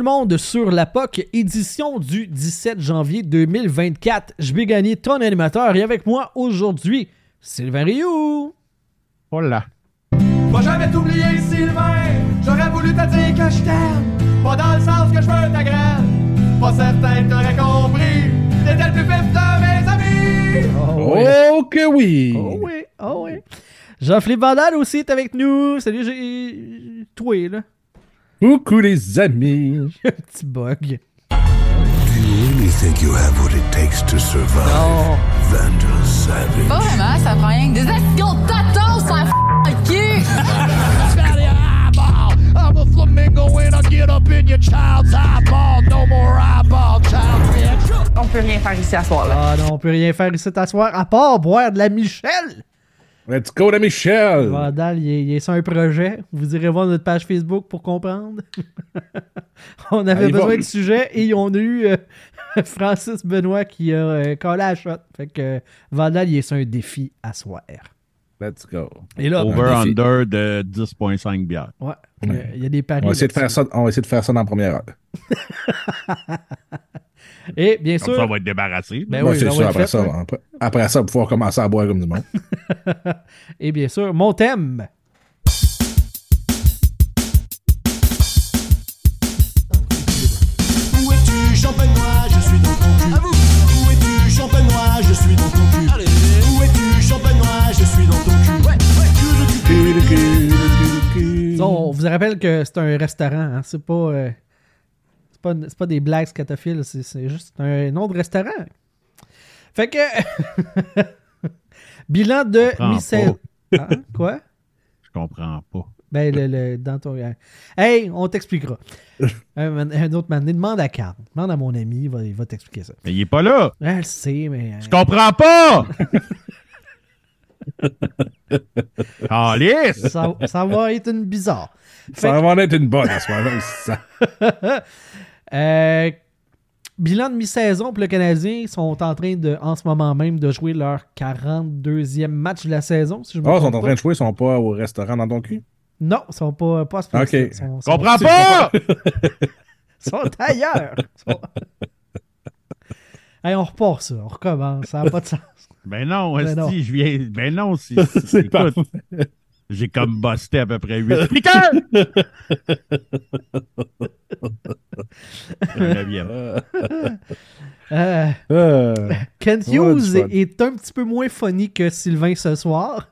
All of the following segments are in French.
tout le monde sur la POC, édition du 17 janvier 2024. Je vais gagner ton animateur et avec moi aujourd'hui, Sylvain Rioux. Voilà. Va jamais t'oublier, Sylvain. J'aurais voulu te dire que je t'aime. Pas dans le sens que je veux ta graine. Pas certain que t'aurais compris. T'étais le plus vif de mes amis. Oh oui. Oh que oui! Oh oui, oh oui. Jean-Philippe Vandal aussi est avec nous. Salut, j'ai. Toi, là. Coucou les amis! Un petit bug. Do you really think you have what it takes to survive? Non. Vandal Savage. Pas vraiment, ça prend rien que des escrocs de tatos, ça f*** le cul! I'm a flamingo when I get up in your child's eyeball. No more eyeball, child bitch. On peut rien faire ici à soir là. Ah non, on peut rien faire ici t'asseoir à part boire de la Michel. Let's go, la Michel! Vandal, il est, il est sur un projet. Vous irez voir notre page Facebook pour comprendre. on avait Allez besoin de sujet et on a eu euh, Francis Benoît qui a euh, collé à la shot. Fait que euh, Vandal, il est sur un défi à soir. Let's go. Et là. Over-under de 10,5 bières. ouais, il y a- il y a des paris. On va, essayer de faire ça, on va essayer de faire ça dans la première heure. Et bien Comme sûr. ça, on va être débarrassé. Ben Ouais, oui, c'est ça sûr, après, fait, ça, après, après ça, pouvoir commencer à boire comme du monde. Et bien sûr, mon thème. Où es-tu, champenois Je suis dans ton cul. Où es-tu, champenois Je suis dans ton cul. Où es-tu, champenois Je suis dans ton cul. Ça, on vous rappelle que c'est un restaurant. hein. C'est pas, euh, pas, c'est pas des blagues scatophiles. C'est, c'est juste un nom de restaurant. Fait que. Bilan de mi-saison. Hein? Quoi? Je comprends pas. Ben, le, le- dans ton. Hey, on t'expliquera. un, autre man. Demande à Carl. Demande à mon ami. Il va, va t'expliquer ça. Mais il est pas là. Sait, mais. euh, Je comprends pas! Alice! ça, ça va être une bizarre. Fait Ça va être une bonne à ce moment-là. ça. Euh, bilan de mi-saison pour le Canadien. Ils sont en train de, en ce moment même, de jouer leur 42e match de la saison. Si je me Ah, ils sont en train de jouer, ils sont pas au restaurant dans ton cul? Non, ils sont pas, pas à ce Ok. Ils sont, sont- Comprends pas! ils sont ailleurs. Ils sont- Hey, on repart ça. On recommence. Ça n'a pas de sens. Ben non, Ben non. je viens. Ben non, si. C'est parfait. J'ai comme busté à peu près 8 piqueurs! Euh, Euh, du Hughes est un petit peu moins funny que Sylvain ce soir,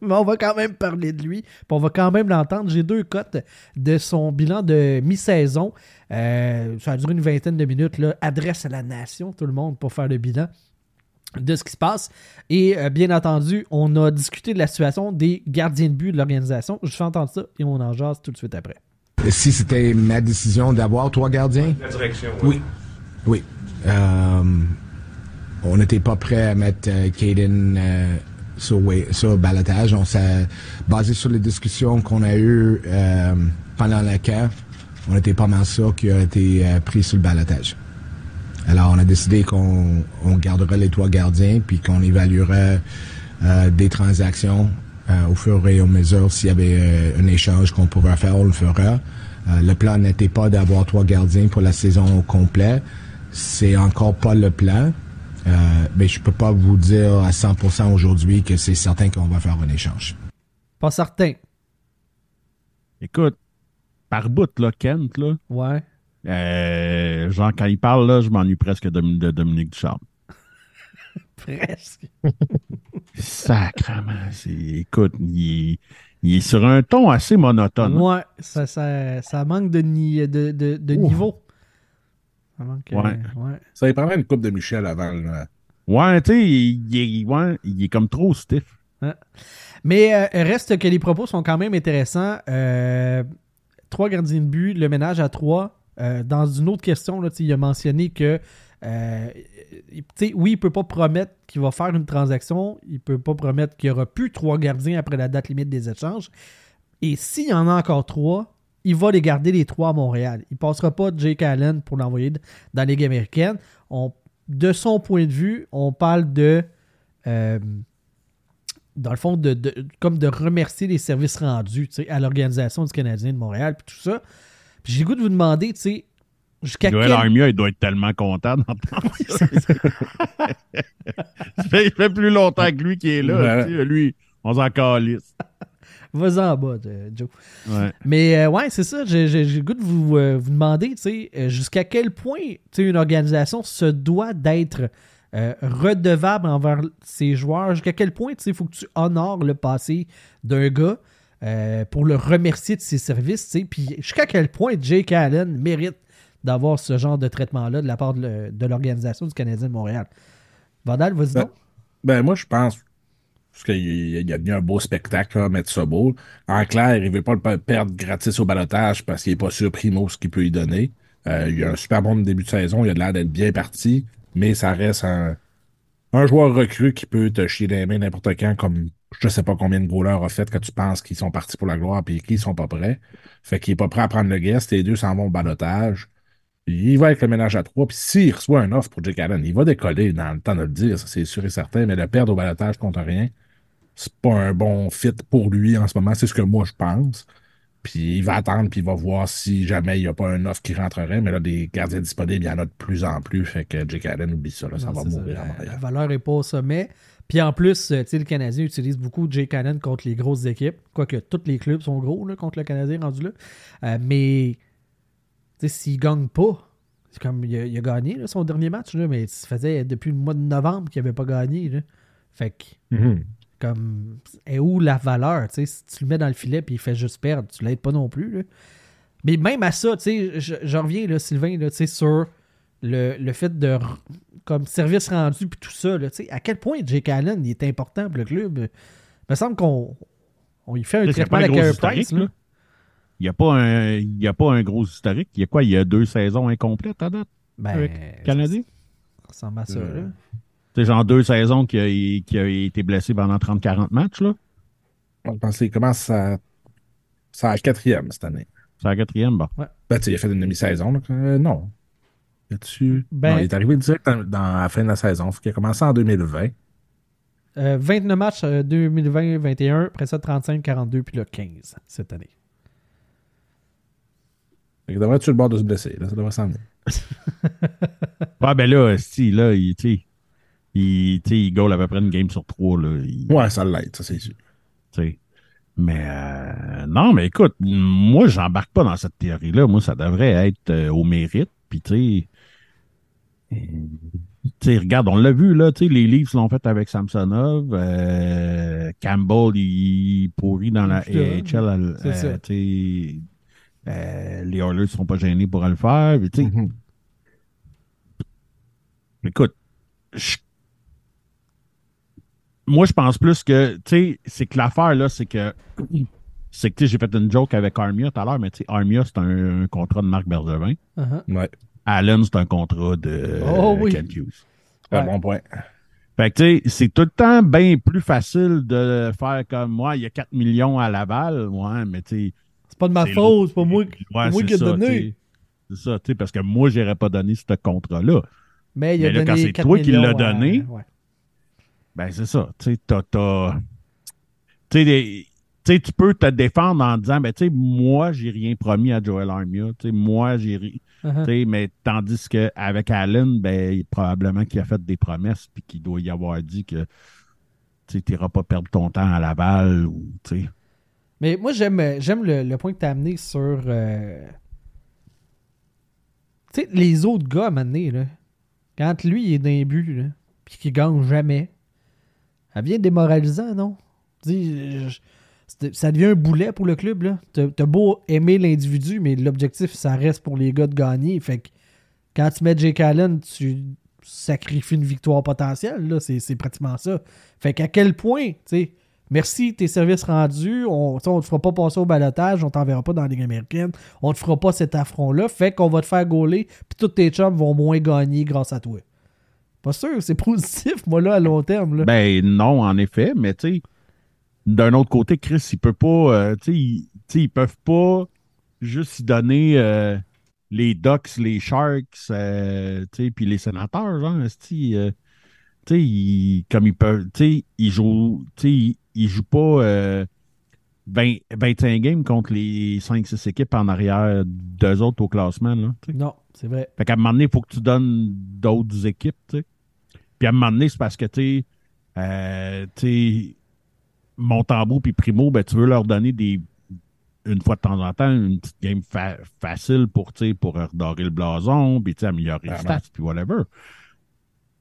mais on va quand même parler de lui, puis on va quand même l'entendre. J'ai deux cotes de son bilan de mi-saison. Euh, ça a duré une vingtaine de minutes. Là. Adresse à la nation, tout le monde, pour faire le bilan de ce qui se passe. Et euh, bien entendu, on a discuté de la situation des gardiens de but de l'organisation. Je fais entendre ça et on en jase tout de suite après. Si c'était ma décision d'avoir trois gardiens? La direction, oui. Oui. Euh, on n'était pas prêt à mettre euh, Caden euh, sur, wa- sur balotage. On s'est basé sur les discussions qu'on a eues euh, pendant la CAF. On était pas mal sûr qu'il a été euh, pris sur le balotage. Alors, on a décidé qu'on on gardera les trois gardiens puis qu'on évaluera euh, des transactions euh, au fur et à mesure. S'il y avait euh, un échange qu'on pourrait faire, on le fera. Euh, le plan n'était pas d'avoir trois gardiens pour la saison au complet. C'est encore pas le plan. Euh, mais je peux pas vous dire à 100% aujourd'hui que c'est certain qu'on va faire un échange. Pas certain. Écoute, par bout, là, Kent, là, Ouais. Euh, genre, quand il parle, là, je m'ennuie presque de, de Dominique Ducharme. Presque. Sacrement. c'est- Écoute, il est, il est sur un ton assez monotone. Ouais, ça, ça, ça manque de, ni- de, de, de niveau. Ça manque, euh, Ouais. ouais. ça y prendrait une coupe de Michel avant. là. Ouais, tu sais, il, il est- ouais, il est comme trop stiff. Mais euh, reste que les propos sont quand même intéressants. Euh, trois gardiens de but, le ménage à trois. Euh, dans une autre question, là, il a mentionné que euh, oui, il peut pas promettre qu'il va faire une transaction. Il peut pas promettre qu'il y aura plus trois gardiens après la date limite des échanges. Et s'il y en a encore trois, il va les garder les trois à Montréal. Il passera pas Jake Allen pour l'envoyer dans la Ligue américaine. De son point de vue, on parle de euh, dans le fond, de, comme de remercier les services rendus à l'Organisation du Canadien de Montréal, puis tout ça. Puis j'ai le goût de vous demander, tu sais, Jusqu'à Joël quel... Armia, il doit être tellement content d'entendre ça. ça fait, il fait plus longtemps que lui qui est là. Ouais. tu sais, Lui, on s'en calisse. Vas-y en bas, euh, Joe. Ouais. Mais euh, ouais, c'est ça. J'ai j'ai- j'ai le goût de vous, euh, vous demander, tu sais, euh, jusqu'à quel point tu sais, une organisation se doit d'être euh, redevable envers ses joueurs? Jusqu'à quel point tu sais, il faut que tu honores le passé d'un gars euh, pour le remercier de ses services. tu sais. Puis jusqu'à quel point Jake Allen mérite d'avoir ce genre de traitement-là de la part de l'organisation du Canadien de Montréal? Vandal, vas-y Ben, donc. Ben, moi, je pense parce qu'il il a bien un beau spectacle, là, mettre ça beau. En clair, il ne veut pas le pe- perdre gratis au balotage parce qu'il n'est pas sûr primo ce qu'il peut y donner. Euh, il a un super bon début de saison, il a l'air d'être bien parti, mais ça reste un, un joueur recru qui peut te chier les mains n'importe quand, comme je sais pas combien de goalers a fait que tu penses qu'ils sont partis pour la gloire puis qu'ils sont pas prêts. Fait qu'il est pas prêt à prendre le guest, les deux s'en vont au balotage. Il va avec le ménage à trois, puis s'il reçoit un offre pour Jake Allen, il va décoller dans le temps de le dire, ça c'est sûr et certain, mais le perdre au balotage compte rien. C'est pas un bon fit pour lui en ce moment, c'est ce que moi je pense. Puis il va attendre, puis il va voir si jamais il n'y a pas un offre qui rentrerait, mais là, des gardiens disponibles, il y en a de plus en plus, fait que Jake Allen oublie ça, là, ça Non, va ça. mourir La, la valeur n'est pas au sommet. Puis en plus, euh, tu sais, le Canadien utilise beaucoup Jake Allen contre les grosses équipes. Quoique tous les clubs sont gros là, contre le Canadien rendu là. Euh, mais s'il ne gagne pas, c'est comme il a, il a gagné là, son dernier match, là, mais ça faisait depuis le mois de novembre qu'il n'avait pas gagné. Là. Fait que Mhm. comme est où la valeur tu sais, si tu le mets dans le filet puis il fait juste perdre tu l'aides pas non plus là. mais même à ça tu sais je, je reviens là Sylvain là, tu sais, sur le, le fait de comme service rendu puis tout ça là, tu sais, à quel point Jake Allen il est important pour le club? Il me semble qu'on on y fait un traitement à un gros Carey historique, Price là. Il n'y a, pas un- il y a pas un gros historique. Il y a quoi? Il y a deux saisons incomplètes à date? Ben avec Canadien? ça ressemble à ça Euh, là. C'est genre deux saisons qui a, qui a été blessé pendant 30-40 matchs. là. Je pense qu'il commence à, c'est à la quatrième cette année. C'est la quatrième. Bon. Ben, tu sais, il a fait une demi-saison. Euh, non. Là-dessus. Ben- Non, il est arrivé direct dans, dans la fin de la saison. Fait qu'il a commencé en 2020. Euh, 29 matchs 2020-21 après ça 35-42 puis là 15 cette année qu'il devrait être sur le bord de se blesser. Là. Ça devrait s'en venir. Ouais, ben là, si, là, il, tu sais, il, tu sais, il goal à peu près une game sur trois. Là, Il- Ouais, ça l'aide, ça c'est sûr. tu sais. Mais euh, non, mais écoute, moi, j'embarque pas dans cette théorie-là. Moi, ça devrait être euh, au mérite. Puis, tu sais, euh, tu sais, regarde, on l'a vu, là, tu sais, les Leafs l'ont fait avec Samsonov. euh, Campbell, il pourrit dans la. AHL. Euh, tu sais, euh, les Oilers ne sont pas gênés pour le faire. Puis, tu sais, Mhm. Écoute, je- moi, je pense plus que, tu sais, c'est que l'affaire, là, c'est que, c'est que, tu sais, j'ai fait une joke avec Armia tout à l'heure, mais tu sais, Armia, c'est un, un contrat de Marc Bergevin. Uh-huh. Ouais. Allen, c'est un contrat de Oh oui. Ken Hughes. Un Ouais. bon point. Fait que, tu sais, c'est tout le temps bien plus facile de faire comme moi, il y a 4 millions à Laval, ouais, mais tu sais, c'est pas de ma faute c'est pas moi, qui- Ouais, moi c'est qui ai ça, donné. C'est ça, tu sais, parce que moi, j'aurais pas donné ce contrat-là. Mais il a Mais là, donné quand c'est 4 toi qui millions l'as à- donné, ouais. Ben, c'est ça. Tu sais, t'as- t'as- tu sais, des- tu sais, tu peux te défendre en disant, ben, tu sais, moi, j'ai rien promis à Joel Armia. Tu sais, moi, j'ai Uh-huh. mais tandis qu'avec Allen, ben, probablement qu'il a fait des promesses puis qu'il doit y avoir dit que tu n'iras pas perdre ton temps à Laval ou. Mais moi, j'aime, j'aime le, le point que tu as amené sur. euh, sais, les autres gars à un moment donné, là, quand lui il est dans les buts, là, puis qu'il gagne jamais, ça devient démoralisant, non? Dis, ça devient un boulet pour le club. là. T'as, beau aimer l'individu, mais l'objectif, ça reste pour les gars de gagner. Fait que quand tu mets Jake Allen, tu sacrifies une victoire potentielle. Là, c'est, pratiquement ça. Fait qu'à quel point, tu sais, merci tes services rendus, on, on te fera pas passer au balotage, on t'enverra pas dans la Ligue américaine, on te fera pas cet affront-là, fait qu'on va te faire gauler, puis tous tes chums vont moins gagner grâce à toi. Pas sûr, c'est positif, moi, là, à long terme. Là. Ben non, en effet, mais tu sais, d'un autre côté, Chris, il peut pas, euh, tu sais, ils- peuvent pas juste y donner euh, les Ducks, les Sharks, euh, puis les sénateurs, genre, euh, ils- comme ils peuvent, ils jouent, ils, ils jouent pas euh, 20 25 games contre les 5-6 équipes en arrière d'eux autres au classement, là. Non. C'est vrai. Fait qu'à un moment donné, il faut que tu donnes d'autres équipes, tu sais. Puis à un moment donné, c'est parce que, tu sais, Montembeau puis Primo, ben, tu veux leur donner des une fois de temps en temps une petite game fa- facile pour, pour redorer le blason, puis améliorer les Clairement. stats, puis whatever.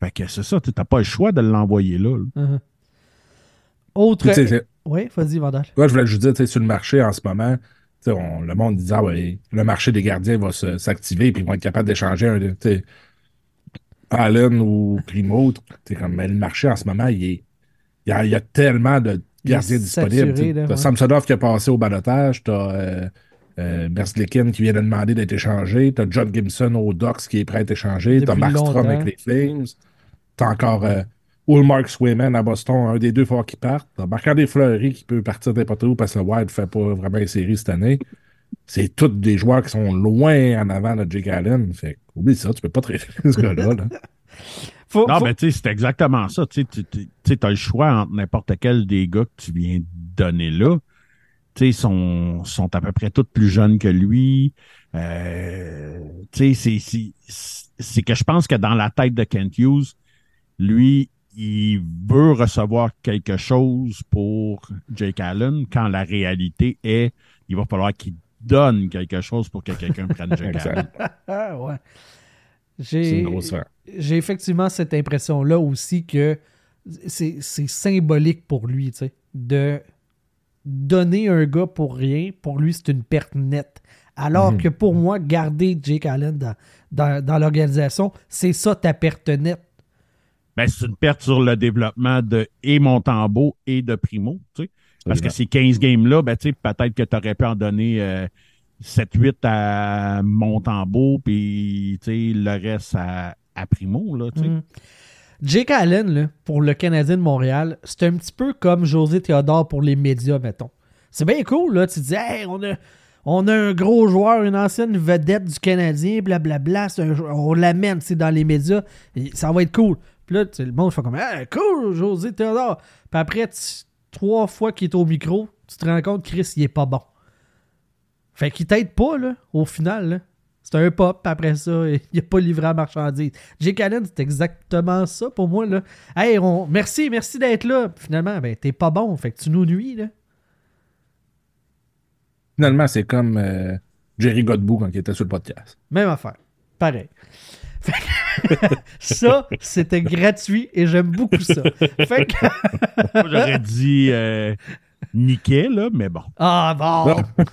Fait que c'est ça, tu n'as pas le choix de l'envoyer là. là. Uh-huh. Autre. Tu sais, c'est- Oui, vas-y, Vandal. Ouais, je voulais juste dire, tu sais, sur le marché en ce moment, tu sais, on- le monde disait, ah ouais, le marché des gardiens va se- s'activer puis ils vont être capables d'échanger un, Allen ou Primo. tu sais, comme, mais le marché en ce moment, il est, il y a, il y a tellement de Est gardiens saturé, tu là. Samsonov qui a passé au balotage, t'as euh, euh, Merzlikin qui vient de demander d'être échangé, t'as John Gibson au Docks qui est prêt à être échangé, t'as Depuis Markstrom avec les Flames, t'as encore euh, Ulmark Swayman à Boston, un des deux fois qui partent. T'as Marc-André Fleury qui peut partir n'importe où parce que le Wild ne fait pas vraiment une série cette année. C'est tous des joueurs qui sont loin en avant de Jake Allen. Fait oublie ça, tu peux pas traiter ce gars-là. là. Faut, Non, faut- mais tu sais, c'est exactement ça. Tu as le choix entre n'importe quel des gars que tu viens de donner là. Tu sais, ils sont, sont à peu près tous plus jeunes que lui. Euh, tu sais, c'est- c'est- c'est que je pense que dans la tête de Kent Hughes, lui, il veut recevoir quelque chose pour Jake Allen quand la réalité est il va falloir qu'il donne quelque chose pour que quelqu'un prenne Jake Allen. Ah, ouais. C'est J'ai une grosse affaire. J'ai effectivement cette impression-là aussi que c'est c'est symbolique pour lui, tu sais, de donner un gars pour rien, pour lui, c'est une perte nette. Alors que pour moi, garder Jake Allen dans, dans, dans l'organisation, c'est ça ta perte nette. ben, c'est une perte sur le développement de et Montembeau et de Primo. tu sais. Parce que ces 15 games-là, ben, tu sais, peut-être que tu aurais pu en donner euh, 7-8 à Montembeau, puis tu sais, le reste à, à Primo. Là. Mm. Jake Allen, là, pour le Canadien de Montréal, c'est un petit peu comme José Théodore pour les médias, mettons. C'est bien cool, là. Tu dis, hey, on a, on a un gros joueur, une ancienne vedette du Canadien, blablabla. on l'amène, c'est dans les médias. ça va être cool. Puis là, le monde fait comme, hey, cool, José Théodore. Puis après, trois fois qu'il est au micro, tu te rends compte, Chris, il est pas bon. Fait qu'il t'aide pas, là, au final, là. C'est un pop, après ça, il a pas livré à marchandise. Jake Allen, c'est exactement ça pour moi, là. Hey, on... merci, merci d'être là. Finalement, ben, t'es pas bon, fait que tu nous nuis, là. Finalement, c'est comme euh, Jerry Godbout quand il était sur le podcast. Même affaire. Pareil. Fait que- ça, c'était gratuit et j'aime beaucoup ça. Fait que... Moi, j'aurais dit euh, Niquet, là, mais bon. Ah bon!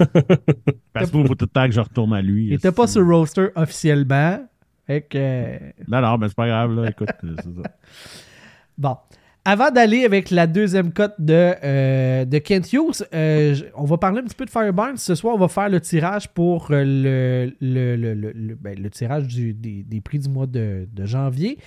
Parce qu'il faut tout le temps que je retourne à lui. Il était pas sur le roster officiellement. Fait que... euh, Non, non, mais c'est pas grave, là. Écoute, c'est ça. Bon. Avant d'aller avec la deuxième cote de, euh, de Kent Hughes, euh, on va parler un petit peu de Fireburn. Ce soir, on va faire le tirage pour euh, le, le, le, le- ben, tirage des, des prix du mois de, de janvier.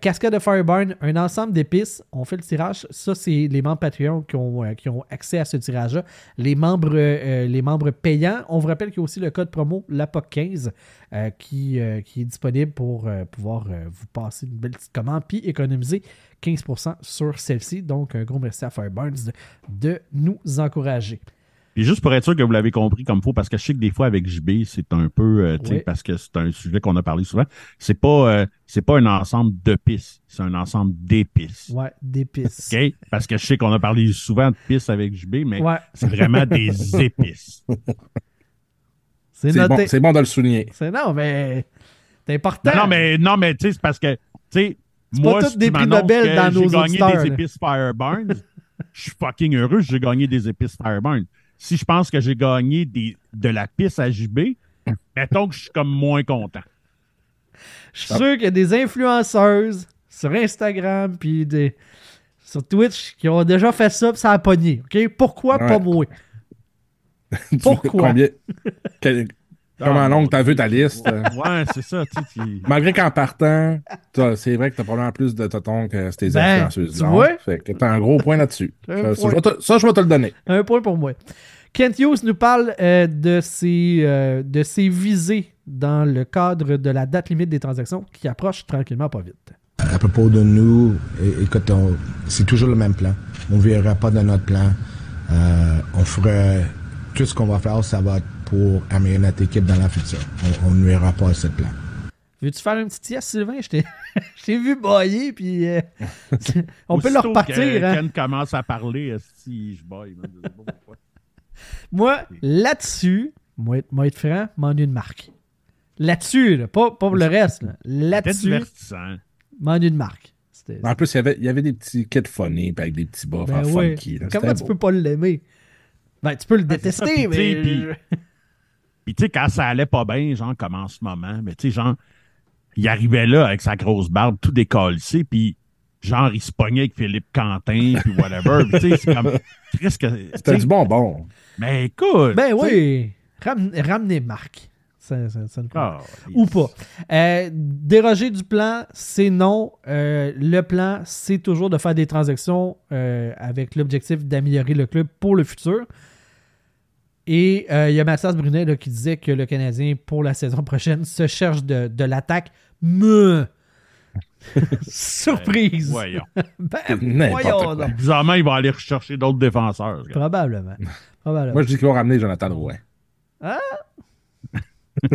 Cascade de Fireburn, un ensemble d'épices. On fait le tirage. Ça, c'est les membres Patreon qui ont, qui ont accès à ce tirage-là. Les membres, les membres payants, on vous rappelle qu'il y a aussi le code promo LAPOC15 euh, qui, euh, qui est disponible pour euh, pouvoir vous passer une belle petite commande puis économiser 15% sur celle-ci. Donc, un gros merci à Fireburns de, de nous encourager. Puis juste pour être sûr que vous l'avez compris comme faut, parce que je sais que des fois avec JB, c'est un peu, euh, Oui. parce que c'est un sujet qu'on a parlé souvent. C'est pas, euh, c'est pas un ensemble de pistes, c'est un ensemble d'épices. Ouais, d'épices. OK? Parce que je sais qu'on a parlé souvent de pistes avec JB, mais Ouais, c'est vraiment des épices. C'est bon, bon de le souligner. C'est non, mais c'est important. Non, non, mais, non, mais tu sais, c'est parce que, tu sais, moi, pas tous si des tu que dans nos j'ai gagné des là. épices Fireburns, je suis fucking heureux, j'ai gagné des épices Fireburns. Si je pense que j'ai gagné des, de la pisse à JB, mettons que je suis comme moins content. Je suis sûr qu'il y a des influenceuses sur Instagram puis des sur Twitch qui ont déjà fait ça puis ça a pogné. OK? Pourquoi Ouais. pas moi? Pourquoi? Combien... Quel- Comment long que t'as vu ta liste? Ouais, c'est ça, tu Malgré qu'en partant, c'est vrai que t'as probablement plus de totons que ces Ben, influenceuses. tu vois? Fait que t'as un gros point là-dessus. Ça, je vais te- ça, je vais te le donner. Un point pour moi. Kent Hughes nous parle euh, de, ses, euh, de ses visées dans le cadre de la date limite des transactions qui approche tranquillement pas vite. À propos de nous, écoute, c'est toujours le même plan. On ne verra pas de notre plan. Euh, on fera tout ce qu'on va faire, ça va être pour amener notre équipe dans la future. On, ne nuira pas à cette plan. Veux-tu faire une petite sieste, Sylvain? Je t'ai je t'ai vu bailler, puis euh, on peut le Aussitôt repartir. que hein? Ken commence à parler, si je baille. Moi, là-dessus, moi, être- moi être franc, m'ennuie de marque. Là-dessus, là, pas, pas pour le reste. Là-dessus, m'ennuie de marque. En plus, il y avait, il y avait des petits kits funny avec des petits buffs Ben ouais. funky. là. Comment tu beau. peux pas l'aimer? Ben, tu peux le détester, sais, mais. puis- tu sais, quand ça allait pas bien, genre comme en ce moment, mais tu sais, genre, il arrivait là avec sa grosse barbe tout décalissé, puis genre, il se pognait avec Philippe Quentin, puis whatever. Puis tu sais, c'est comme... C'était du bonbon. Mais écoute... Ben oui, Ram- ramenez Marc. Ça, ça, ça nous prend. ah, Ou pas. Euh, déroger du plan, c'est non. Euh, le plan, c'est toujours de faire des transactions euh, avec l'objectif d'améliorer le club pour le futur. Et euh, il y a Mathias Brunet là, qui disait que le Canadien, pour la saison prochaine, se cherche de, de l'attaque. Me! Surprise! Voyons. Ben, voyons donc. Bizarrement, il va aller rechercher d'autres défenseurs. Probablement. Probablement. Moi, je dis qu'ils vont ramener Jonathan Drouin.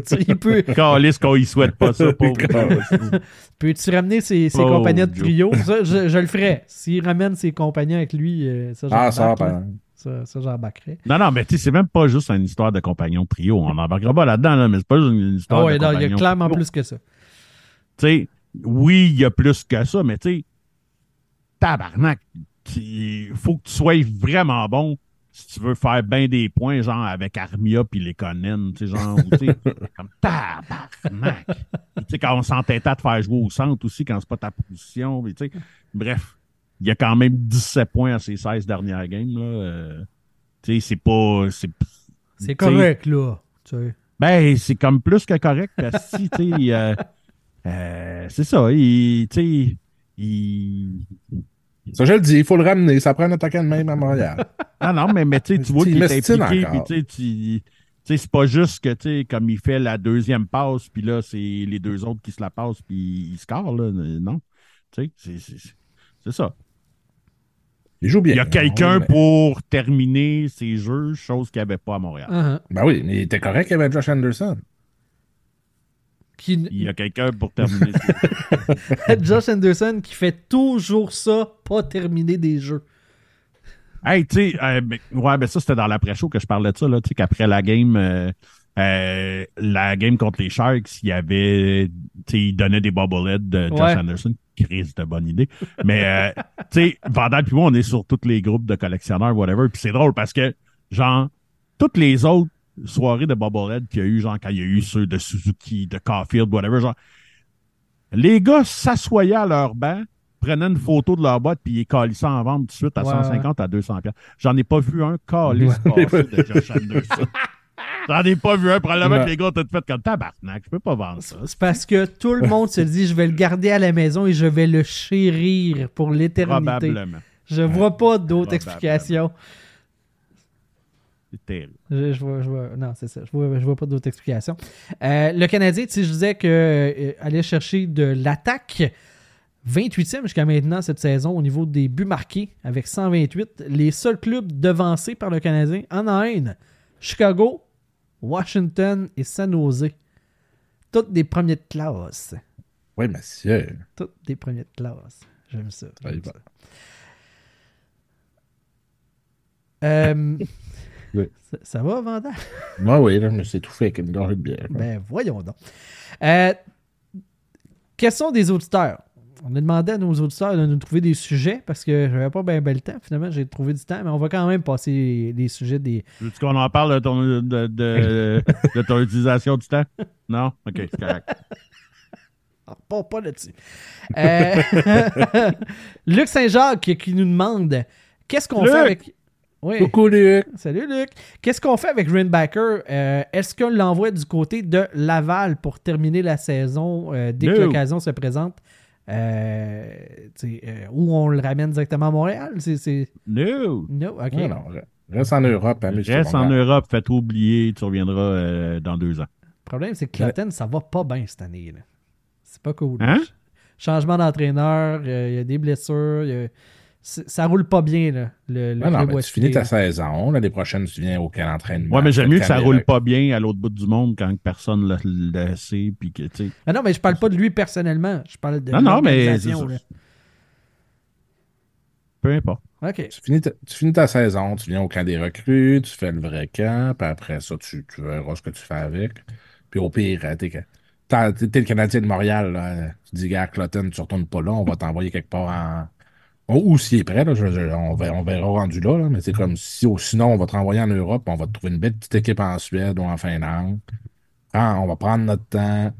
Tu- il peut, Calisse qu'on y souhaite pas ça, pauvre. Peux-tu ramener ses, ses Oh, compagnons de trio? Ça, je, je le ferais. S'il ramène ses compagnons avec lui, euh, ça, Ah, ça, par exemple. Ça, ça, j'embarquerais. Non, non, mais tu sais, c'est même pas juste une histoire de compagnon trio. On n'embarquera pas là-dedans, là, mais c'est pas juste une histoire Ah de non, il y a compagnon clairement trio. plus que ça. Tu sais, oui, il y a plus que ça, mais tu sais, tabarnak, il faut que tu sois vraiment bon si tu veux faire bien des points, genre avec Armia puis les Conan, tu sais, genre, tu sais, comme tabarnak. Tu sais, quand on s'entêtait à te faire jouer au centre aussi, quand c'est pas ta position, tu sais, bref, il y a quand même 17 points à ces 16 dernières games, là. euh, tu sais, c'est pas, c'est, correct, là. Ben, c'est comme plus que correct parce que, si, tu sais, euh, euh, c'est ça, il, tu sais, il... Ça, je le dis, il faut le ramener. Ça prend un attaquant de même à Montréal. Ah non, mais, mais tu vois Il qu'il est impliqué, puis tu sais, c'est pas juste que, tu sais, comme il fait la deuxième passe, puis là, c'est les deux autres qui se la passent, puis il score, là, non. Tu sais, c'est- c'est c'est ça. Il joue bien. Il y a quelqu'un Ouais, pour terminer ses jeux, chose qu'il n'y avait pas à Montréal. Uh-huh. Ben oui, mais il était correct, avait Josh Anderson. Qui- Il y a quelqu'un pour terminer ses jeux. Josh Anderson qui fait toujours ça, pas terminer des jeux. Hey, tu sais, euh, ben, ouais, ben ça, c'était dans l'après-show que je parlais de ça, là, tu sais, qu'après la game, euh, euh, la game contre les Sharks, il y avait, tu sais, il donnait des bobbleheads de Josh Ouais. Anderson. Crise de bonne idée. Mais, euh, tu sais, Vandal puis moi, on est sur tous les groupes de collectionneurs, whatever, puis c'est drôle parce que, genre, toutes les autres soirées de bobblehead qu'il y a eu, genre, quand il y a eu ceux de Suzuki, de Caulfield, whatever, genre, les gars s'assoyaient à leur banc, prenaient une photo de leur boîte, puis ils calissaient en vente tout de suite à Ouais, 150 à 200 piastres. J'en ai pas vu un calice passer de Josh Anderson. J'en ai pas vu un. Probablement que les gars ont tout fait comme tabarnak. Je peux pas vendre ça. C'est parce que tout le monde se dit je vais le garder à la maison et je vais le chérir pour l'éternité. Probablement. Je vois pas d'autres Probablement. explications. C'est terrible. Je, je vois, je vois- non, c'est ça. Je vois, je vois pas d'autres explications. Euh, le Canadien, sais, je disais que euh, allait chercher de l'attaque. 28e jusqu'à maintenant cette saison au niveau des buts marqués avec 128. Les seuls clubs devancés par le Canadien en haine Chicago, Washington et San Jose. Toutes des premiers de classe. Oui, monsieur. Toutes des premiers de classe. J'aime ça. J'aime. Euh, Oui. ça, ça va, Vanda? Moi, oui, là, je me suis étouffé avec une gorgée de bière. Ben, voyons donc. Euh, question des auditeurs? On a demandé à nos auditeurs de nous trouver des sujets parce que j'avais pas bien le temps. Finalement, j'ai trouvé du temps, mais on va quand même passer les sujets des. Veux-tu qu'on en parle de ton, de, de, de ton utilisation du temps? Non? OK, c'est correct. Ah, pas, pas là-dessus. Euh, Luc Saint-Jacques qui nous demande qu'est-ce qu'on fait avec. Oui. Coucou, Luc. Salut Luc. Qu'est-ce qu'on fait avec Greenbacker? Euh, Est-ce qu'on l'envoie du côté de Laval pour terminer la saison? Euh, dès que l'occasion se présente? Euh, euh, ou on le ramène directement à Montréal? C'est, c'est... No! No, ok. Non, non, reste en Europe. amuse-toi, Reste en. Europe, fais oublier, tu reviendras euh, dans deux ans. Le problème, c'est que Clotten, ça va pas bien cette année. là. C'est pas cool. Hein? Ch- Changement d'entraîneur, euh, il y a des blessures. il y a- ça roule pas bien, là, le, le non, club mais tu finis ta saison. L'année prochaine, tu viens au camp d'entraînement. Ouais, mais j'aime mieux que ça roule pas bien à l'autre bout du monde quand personne le, le sait. Puis que. Ah non, mais je parle pas de lui personnellement. Je parle de Non, non, mais. Peu importe. Tu finis, ta, tu finis ta saison, tu viens au camp des recrues, tu fais le vrai camp, puis après ça, tu, tu verras ce que tu fais avec. Puis au pire, euh, t'es, t'es le Canadien de Montréal, là, tu dis, gars, Clotten, tu retournes pas là, on va t'envoyer quelque part en. Ou, ou s'il est prêt, là, je- je- on, verra, on verra rendu là, là, mais c'est comme si, ou sinon, on va te renvoyer en Europe, on va te trouver une belle petite équipe en Suède ou en Finlande. Ah, on va prendre notre temps.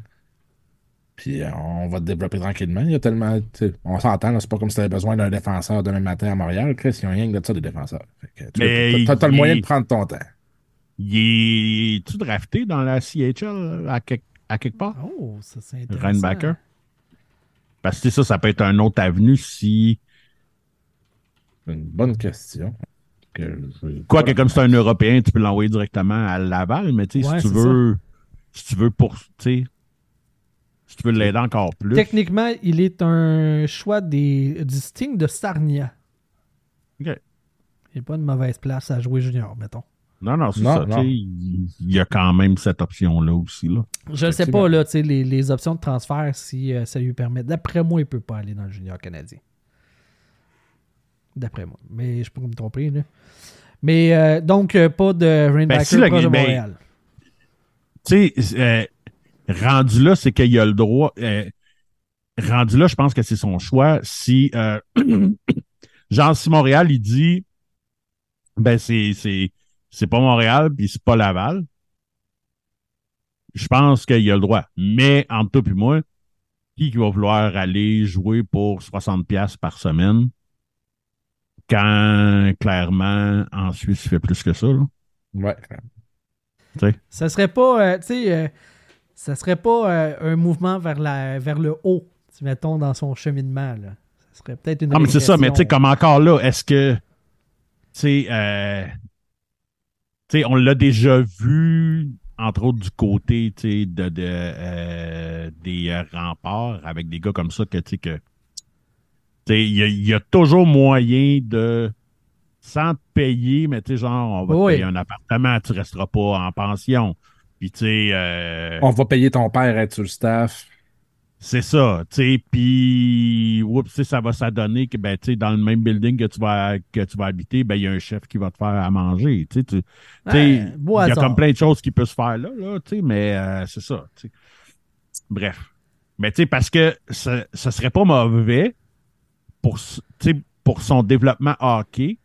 Puis euh, on va te développer tranquillement. Il y a tellement. On s'entend, c'est pas comme si tu avais besoin d'un défenseur demain matin à Montréal. Chris, ils ont rien que de ça, des défenseurs. Fait que tu Mais as, le il- moyen de prendre ton temps. Il est-tu drafté dans la CHL à, quelque- à quelque part? Oh, ça c'est intéressant. Reinbacker? Parce que ça, ça peut être un autre avenue si. C'est une bonne question. Que je- Quoique, comme c'est un Européen, tu peux l'envoyer directement à Laval, mais tu sais, Ouais, si tu veux. Si tu veux pour. Tu sais. Si tu veux l'aider encore plus. Techniquement, il est un choix des, du Sting de Sarnia. Ok. Il n'est pas une mauvaise place à jouer junior, mettons. Non, non, c'est ça. tu non. sais, Il y a quand même cette option-là aussi. Là. Je ne sais pas, là, tu sais, les, les options de transfert, si euh, ça lui permet. D'après moi, il peut pas aller dans le junior canadien. D'après moi. Mais je pourrais me tromper, là. Mais euh, donc, euh, pas de Rainbacker Ben, si le de ben, Montréal. Tu sais, euh, rendu là, c'est qu'il a le droit. rendu là, je pense que c'est son choix. Si, genre, si Montréal, il dit, ben, c'est, c'est, pas Montréal, puis c'est pas Laval, je pense qu'il a le droit. Mais, entre toi et moi, qui qui va vouloir aller jouer pour 60$ piastres par semaine? Quand, clairement, en Suisse, il fait plus que ça, là? Ouais. Ça serait pas, euh, tu sais, euh, ça serait pas euh, un mouvement vers, la, vers le haut, mettons, dans son cheminement, là. Ça serait peut-être une Ah, mais c'est ça, mais tu sais, comme encore là, est-ce que. Tu sais, euh, tu on l'a déjà vu, entre autres, du côté, tu sais, de, de, euh, des euh, remparts avec des gars comme ça que, tu sais, que. Il y, a- il y a toujours moyen de. Sans te payer, mais tu sais, genre, on va te payer un appartement, tu resteras pas en pension. Puis, tu sais. euh, On va payer ton père à être sur le staff. c'est ça, tu sais, puis oups, tu sais, ça va s'adonner que ben tu sais dans le même building que tu vas que tu vas habiter, ben il y a un chef qui va te faire à manger, tu sais, il y a comme plein de choses qui peuvent se faire là là, tu sais, mais euh, c'est ça. Bref. Mais tu sais parce que ce ce serait pas mauvais pour tu pour son développement hockey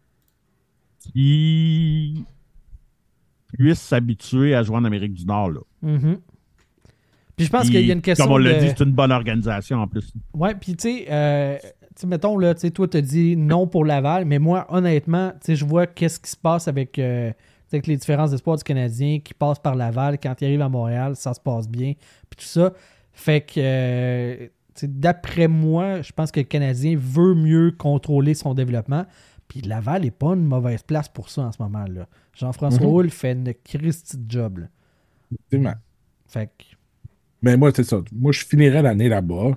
qui puisse s'habituer à jouer en Amérique du Nord là. Mhm. Puis je pense qu'il y a une question Comme on l'a de- dit, c'est une bonne organisation en plus. Ouais, puis tu sais, euh, tu mettons, là, tu sais, toi, t'as dit non pour Laval, mais moi, honnêtement, tu sais, je vois qu'est-ce qui se passe avec, euh, tu avec les différents espoirs du Canadien qui passent par Laval. Quand ils arrivent à Montréal, ça se passe bien, puis tout ça. Fait que, euh, tu d'après moi, je pense que le Canadien veut mieux contrôler son développement. Puis Laval n'est pas une mauvaise place pour ça en ce moment-là. Jean-François Mhm. Houle fait une Christie job. là. Effectivement. Fait que, Mais moi, c'est ça. Moi, je finirais l'année là-bas.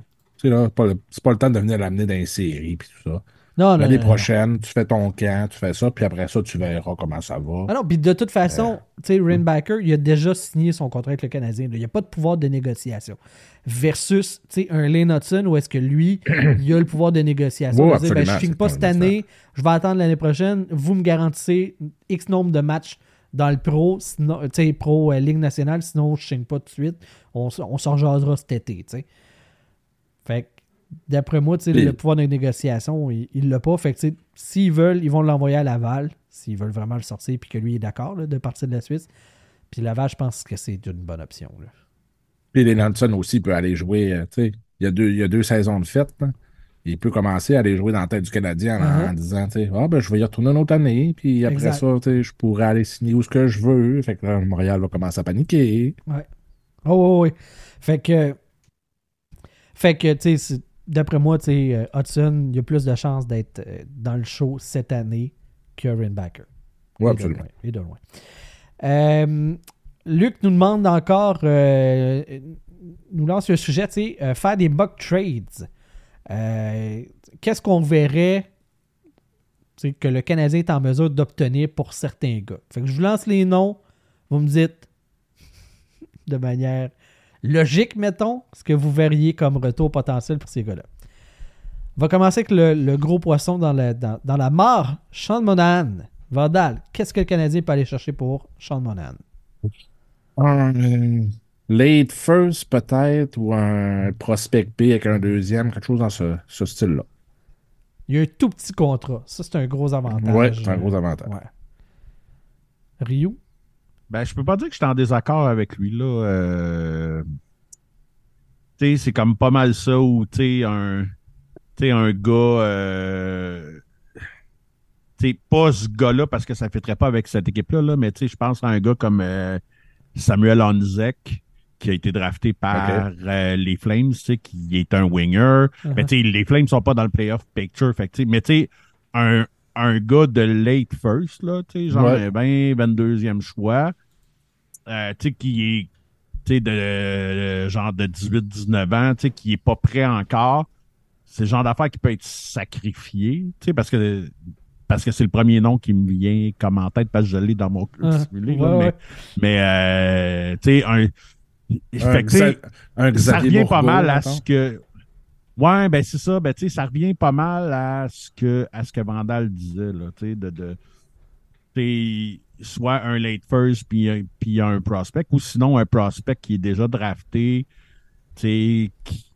Là, c'est pas le- c'est pas le temps de venir l'amener dans les séries puis tout ça. L'année non. prochaine, tu fais ton camp, tu fais ça, puis après ça, tu verras comment ça va. Ah non, puis de toute façon, tu sais, Rainbacker, il a déjà signé son contrat avec le Canadien. là. Il n'y a pas de pouvoir de négociation. Versus, tu sais, un Lane Hudson où est-ce que lui, il a le pouvoir de négociation. Va dire, ben, je finis c'est pas cette année, je vais attendre l'année prochaine. Vous me garantissez X nombre de matchs dans le pro, sinon, tu sais, pro euh, Ligue nationale, sinon je ne signe pas tout de suite. On, on s'en jasera cet été, tu sais. Fait que, d'après moi, le pouvoir de négociation, il ne l'a pas. Fait que, s'ils veulent, ils vont l'envoyer à Laval, s'ils veulent vraiment le sortir, puis que lui est d'accord de partir de la Suisse. Puis Laval, je pense que c'est une bonne option. là. Puis les aussi peut aller jouer, euh, tu sais, il y, a deux- il y a deux saisons de fête. Il peut commencer à aller jouer dans la tête du Canadien en, en disant, tu sais, ah, ben, je vais y retourner une autre année, puis après Exact. ça, tu sais, je pourrais aller signer où ce que je veux. Fait que là, Montréal va commencer à paniquer. Oh, oui, oui. Fait que, fait que, tu sais, d'après moi, tu sais, euh, Hudson, il y a plus de chances d'être euh, dans le show cette année que Rainbacker. Oui, absolument. et de loin. Euh, Luc nous demande encore, euh, nous lance le sujet, tu sais, faire des mock trades. Qu'est-ce qu'on verrait que le Canadien est en mesure d'obtenir pour certains gars? Fait que je vous lance les noms. Vous me dites de manière logique, mettons, ce que vous verriez comme retour potentiel pour ces gars-là. On va commencer avec le, le gros poisson dans la, dans, dans la mare, Sean Monahan. Vandal, qu'est-ce que le Canadien peut aller chercher pour Sean Monahan? Un late first, peut-être, ou un prospect B avec un deuxième, quelque chose dans ce, ce style-là. Il y a un tout petit contrat. Ça, c'est un gros avantage. Ouais, c'est un gros avantage. Ouais. Ryu? Ben, je peux pas dire que je suis en désaccord avec lui, là. Euh... Tu sais, c'est comme pas mal ça où, tu sais, un, un gars, euh... tu sais, pas ce gars-là parce que ça ne fitterait pas avec cette équipe-là, là, mais tu sais, je pense à un gars comme euh, Samuel Onzek, qui a été drafté par euh, les Flames, qui est un winger. Uh-huh. Mais tu sais, les Flames sont pas dans le playoff picture, fait que, tu sais, mais tu sais, un, un gars de late first, là, tu sais, genre Ouais. un 20, 22e choix, euh, tu sais, qui est, tu sais, de, euh, genre de 18, 19 ans, tu sais, qui est pas prêt encore. C'est le genre d'affaire qui peut être sacrifié, tu sais, parce que parce que c'est le premier nom qui me vient comme en tête parce que je l'ai dans mon club Ah, simulé, ouais, là, mais, ouais. mais euh, tu sais, un, Un, fait que, tu sais, Xa- un ça revient pas mal à ce que. Ouais, ben c'est ça. Ben, tu sais, ça revient pas mal à ce que, à ce que Vandal disait, là, tu sais, de, de tu sais, soit un late first puis un, puis un prospect, ou sinon un prospect qui est déjà drafté, qui-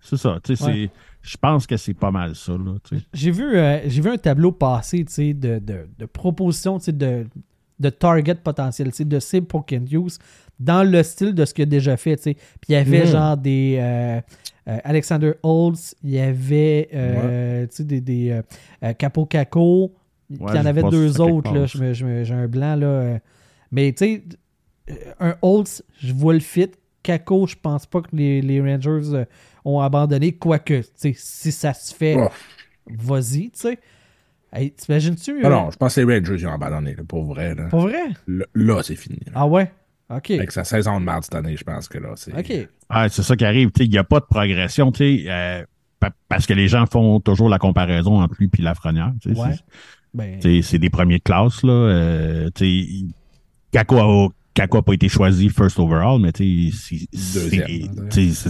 c'est ça, tu sais, Ouais. je pense que c'est pas mal ça. J'ai vu, euh, j'ai vu un tableau sais, de, de, de propositions de, de target potentiel, de cible pour Kent Hughes dans le style de ce qu'il a déjà fait. Puis il y avait Mhm. genre des euh, euh, Alexander Holtz, il y avait euh, des, des euh, euh, Capo Caco, puis il y en avait deux autres. Là, part, je me- je me- j'ai un blanc. Là, euh. mais tu sais, un Holtz, je vois le fit. Caco, je pense pas que les, les Rangers euh, ont abandonné, quoique, tu sais, si ça se fait, Oh. vas-y, tu sais. Hey, T'imagines-tu? Ah euh, non, je pense que les Rangers ils ont abandonné, là, pour vrai. Là, Pour vrai? Là, là, c'est fini. là. Ah ouais? OK. Avec sa saison de merde cette année, je pense que là, c'est. OK. Ah, c'est ça qui arrive. tu sais, Il n'y a pas de progression, tu sais, euh, pa- parce que les gens font toujours la comparaison entre lui et Lafrenière. tu sais, Ouais. C'est- Ben, tu sais, C'est des premiers de classe. Là. Euh, tu sais, il- Kako a, Kako a pas été choisi first overall, mais tu sais, c'est-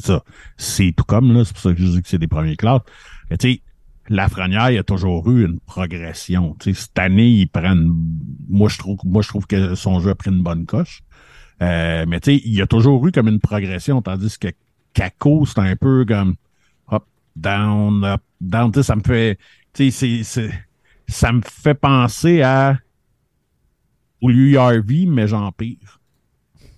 ça. C'est tout comme, là. C'est pour ça que je dis que c'est des premiers classes. Mais tu sais, Lafrenière, il a toujours eu une progression. Tu sais, cette année, il prend une- moi je trouve moi je trouve que son jeu a pris une bonne coche. Euh, mais tu sais, il y a toujours eu comme une progression, tandis que Kako, c'est un peu comme up, down, up, down. Tu sais, ça me fait. Tu sais, c'est- c'est- ça me fait penser à Louis Harvey, mais j'en pire.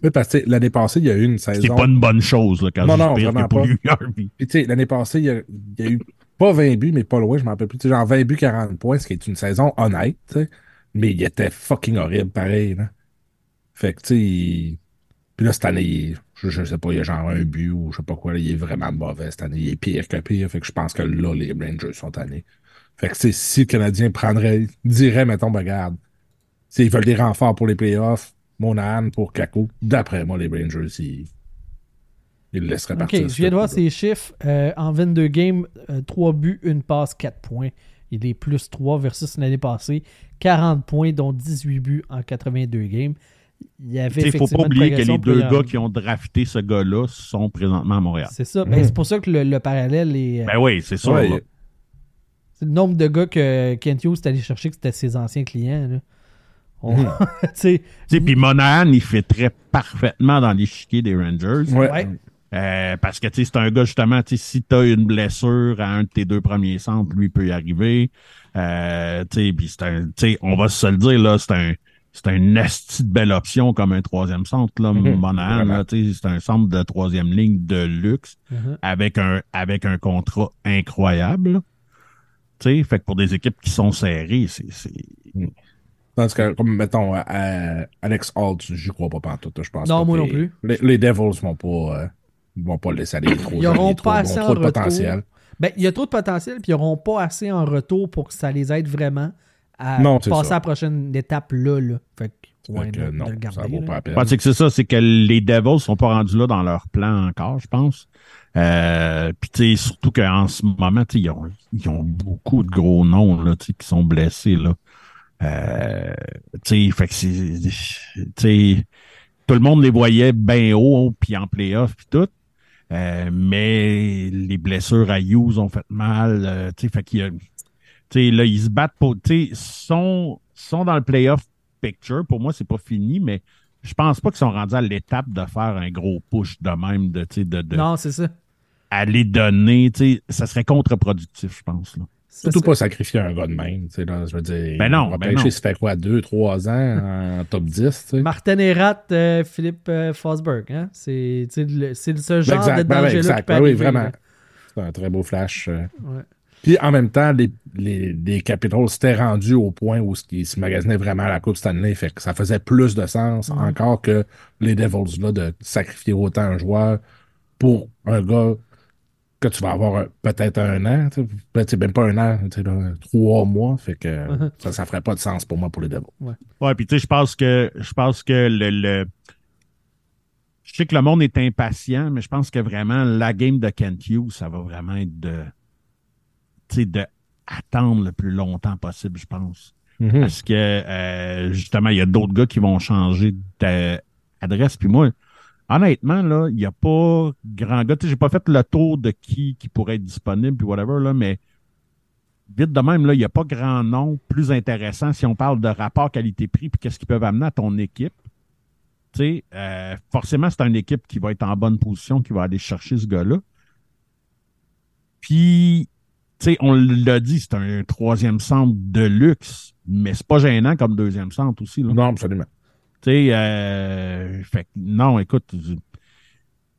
Oui, parce que l'année passée, il y a eu une C'est saison. pas une bonne chose là, quand Non, je non, pire que pour Harvey. Puis, tu sais, l'année passée, il y, a, il y a eu pas 20 buts, mais pas loin, je m'en rappelle plus. Tu sais, genre 20 buts, 40 points, ce qui est une saison honnête, tu sais. Mais il était fucking horrible, pareil, là. Fait que, tu sais, il- Puis là, cette année, il- je, je sais pas, il y a genre un but ou je sais pas quoi, là, il est vraiment mauvais cette année. Il est pire que pire. Fait que je pense que là, les Rangers sont tannés. Fait que, si le Canadien prendrait, dirait, mettons, ben, regarde, s'ils veulent des renforts pour les playoffs, Monahan pour Kako, d'après moi, les Rangers, ils, ils le laisseraient OK, partir. je viens de voir ses chiffres. Euh, en 22 games, 3 buts, 1 passe, 4 points. Il est plus 3 versus l'année passée. 40 points, dont 18 buts en 82 games. Il Il faut pas oublier que les deux gars en- qui ont drafté ce gars-là sont présentement à Montréal. C'est ça. Ben, c'est pour ça que le, le parallèle est. euh, Ben oui, c'est ça. Ouais, le nombre de gars que Kent Hughes est allé chercher, que c'était ses anciens clients. Là. On- Tu sais, Puis Monahan, il fait très parfaitement dans l'échiquier des Rangers. Ouais. Ouais. Euh, parce que tu sais, c'est un gars, justement, tu sais, si tu as une blessure à un de tes deux premiers centres, lui peut y arriver. Euh, tu sais, puis c'est un. tu sais, on va se le dire, là, c'est un. C'est un esti de belle option comme un troisième centre, là, Mhm, Monahan. vraiment. là, tu sais, c'est un centre de troisième ligne de luxe Mhm. avec un avec un contrat incroyable. Fait que pour des équipes qui sont serrées, c'est. c'est- Tandis que, comme, mettons, euh, euh, Alex Holt, j'y crois pas pantoute, je pense. Non, pas moi non plus. Les, les Devils vont pas, euh, vont pas laisser aller trop Ils n'auront pas assez trop en de retour. potentiel. Ben, il y a trop de potentiel, puis ils n'auront pas assez en retour pour que ça les aide vraiment à Non, passer ça. à la prochaine étape là. là. Fait que De non, le garder, ça vaut là. pas la peine. Je pense que c'est ça, c'est que les Devils sont pas rendus là dans leur plan encore, je pense. Euh, Puis tu sais, surtout qu'en ce moment, tu sais, ils ont, ils ont beaucoup de gros noms là, tu sais, qui sont blessés là. Euh, tu sais, fait que c'est, tu sais, tout le monde les voyait bien haut, puis en playoff, puis tout. Euh, mais les blessures à Hughes ont fait mal. euh, tu sais, fait qu'il y a, tu sais, là, ils se battent pour, tu sais, sont, sont dans le playoff picture. Pour moi, c'est pas fini, mais je pense pas qu'ils sont rendus à l'étape de faire un gros push de même, de, tu sais, de, de Non, c'est ça. aller donner, tu sais, ça serait contre-productif, je pense. Là. Ça Surtout serait- pas sacrifier un gars de même. tu sais, Là, je veux dire, Ben non, on va ben pêcher, non. ça fait quoi, deux, trois ans en top 10. tu sais? Martin Erat, euh, Philippe euh, Fosberg. Hein? C'est tu sais, le- c'est ce genre Exact, de ben danger-là Ben oui, vraiment. C'est un très beau flash. euh. Ouais. Puis en même temps, les, les, les Capitals s'étaient rendus au point où ils se magasinaient vraiment à la Coupe Stanley. Fait que ça faisait plus de sens Ouais. encore que les Devils là, de sacrifier autant un joueur pour un gars que tu vas avoir peut-être un an, tu sais, peut-être même pas un an, tu sais, là, trois mois. Fait que Uh-huh. ça, ça ferait pas de sens pour moi pour les Devils. Ouais, puis tu sais, je pense que je pense que le, le- je sais que le monde est impatient, mais je pense que vraiment la game de Kent Hughes, ça va vraiment être de de attendre le plus longtemps possible, je pense. Mhm. Parce que euh, justement, il y a d'autres gars qui vont changer d'adresse. Puis moi, honnêtement, là, il n'y a pas grand gars. J'ai pas fait le tour de qui qui pourrait être disponible, puis whatever, là, mais vite de même, là, il n'y a pas grand nom plus intéressant si on parle de rapport qualité-prix puis qu'est-ce qu'ils peuvent amener à ton équipe. Tu sais, euh, forcément, c'est une équipe qui va être en bonne position, qui va aller chercher ce gars-là. Puis, sais, on l'a dit, c'est un troisième centre de luxe, mais c'est pas gênant comme deuxième centre aussi. Là. Non, absolument. Tu sais, euh, fait non, écoute,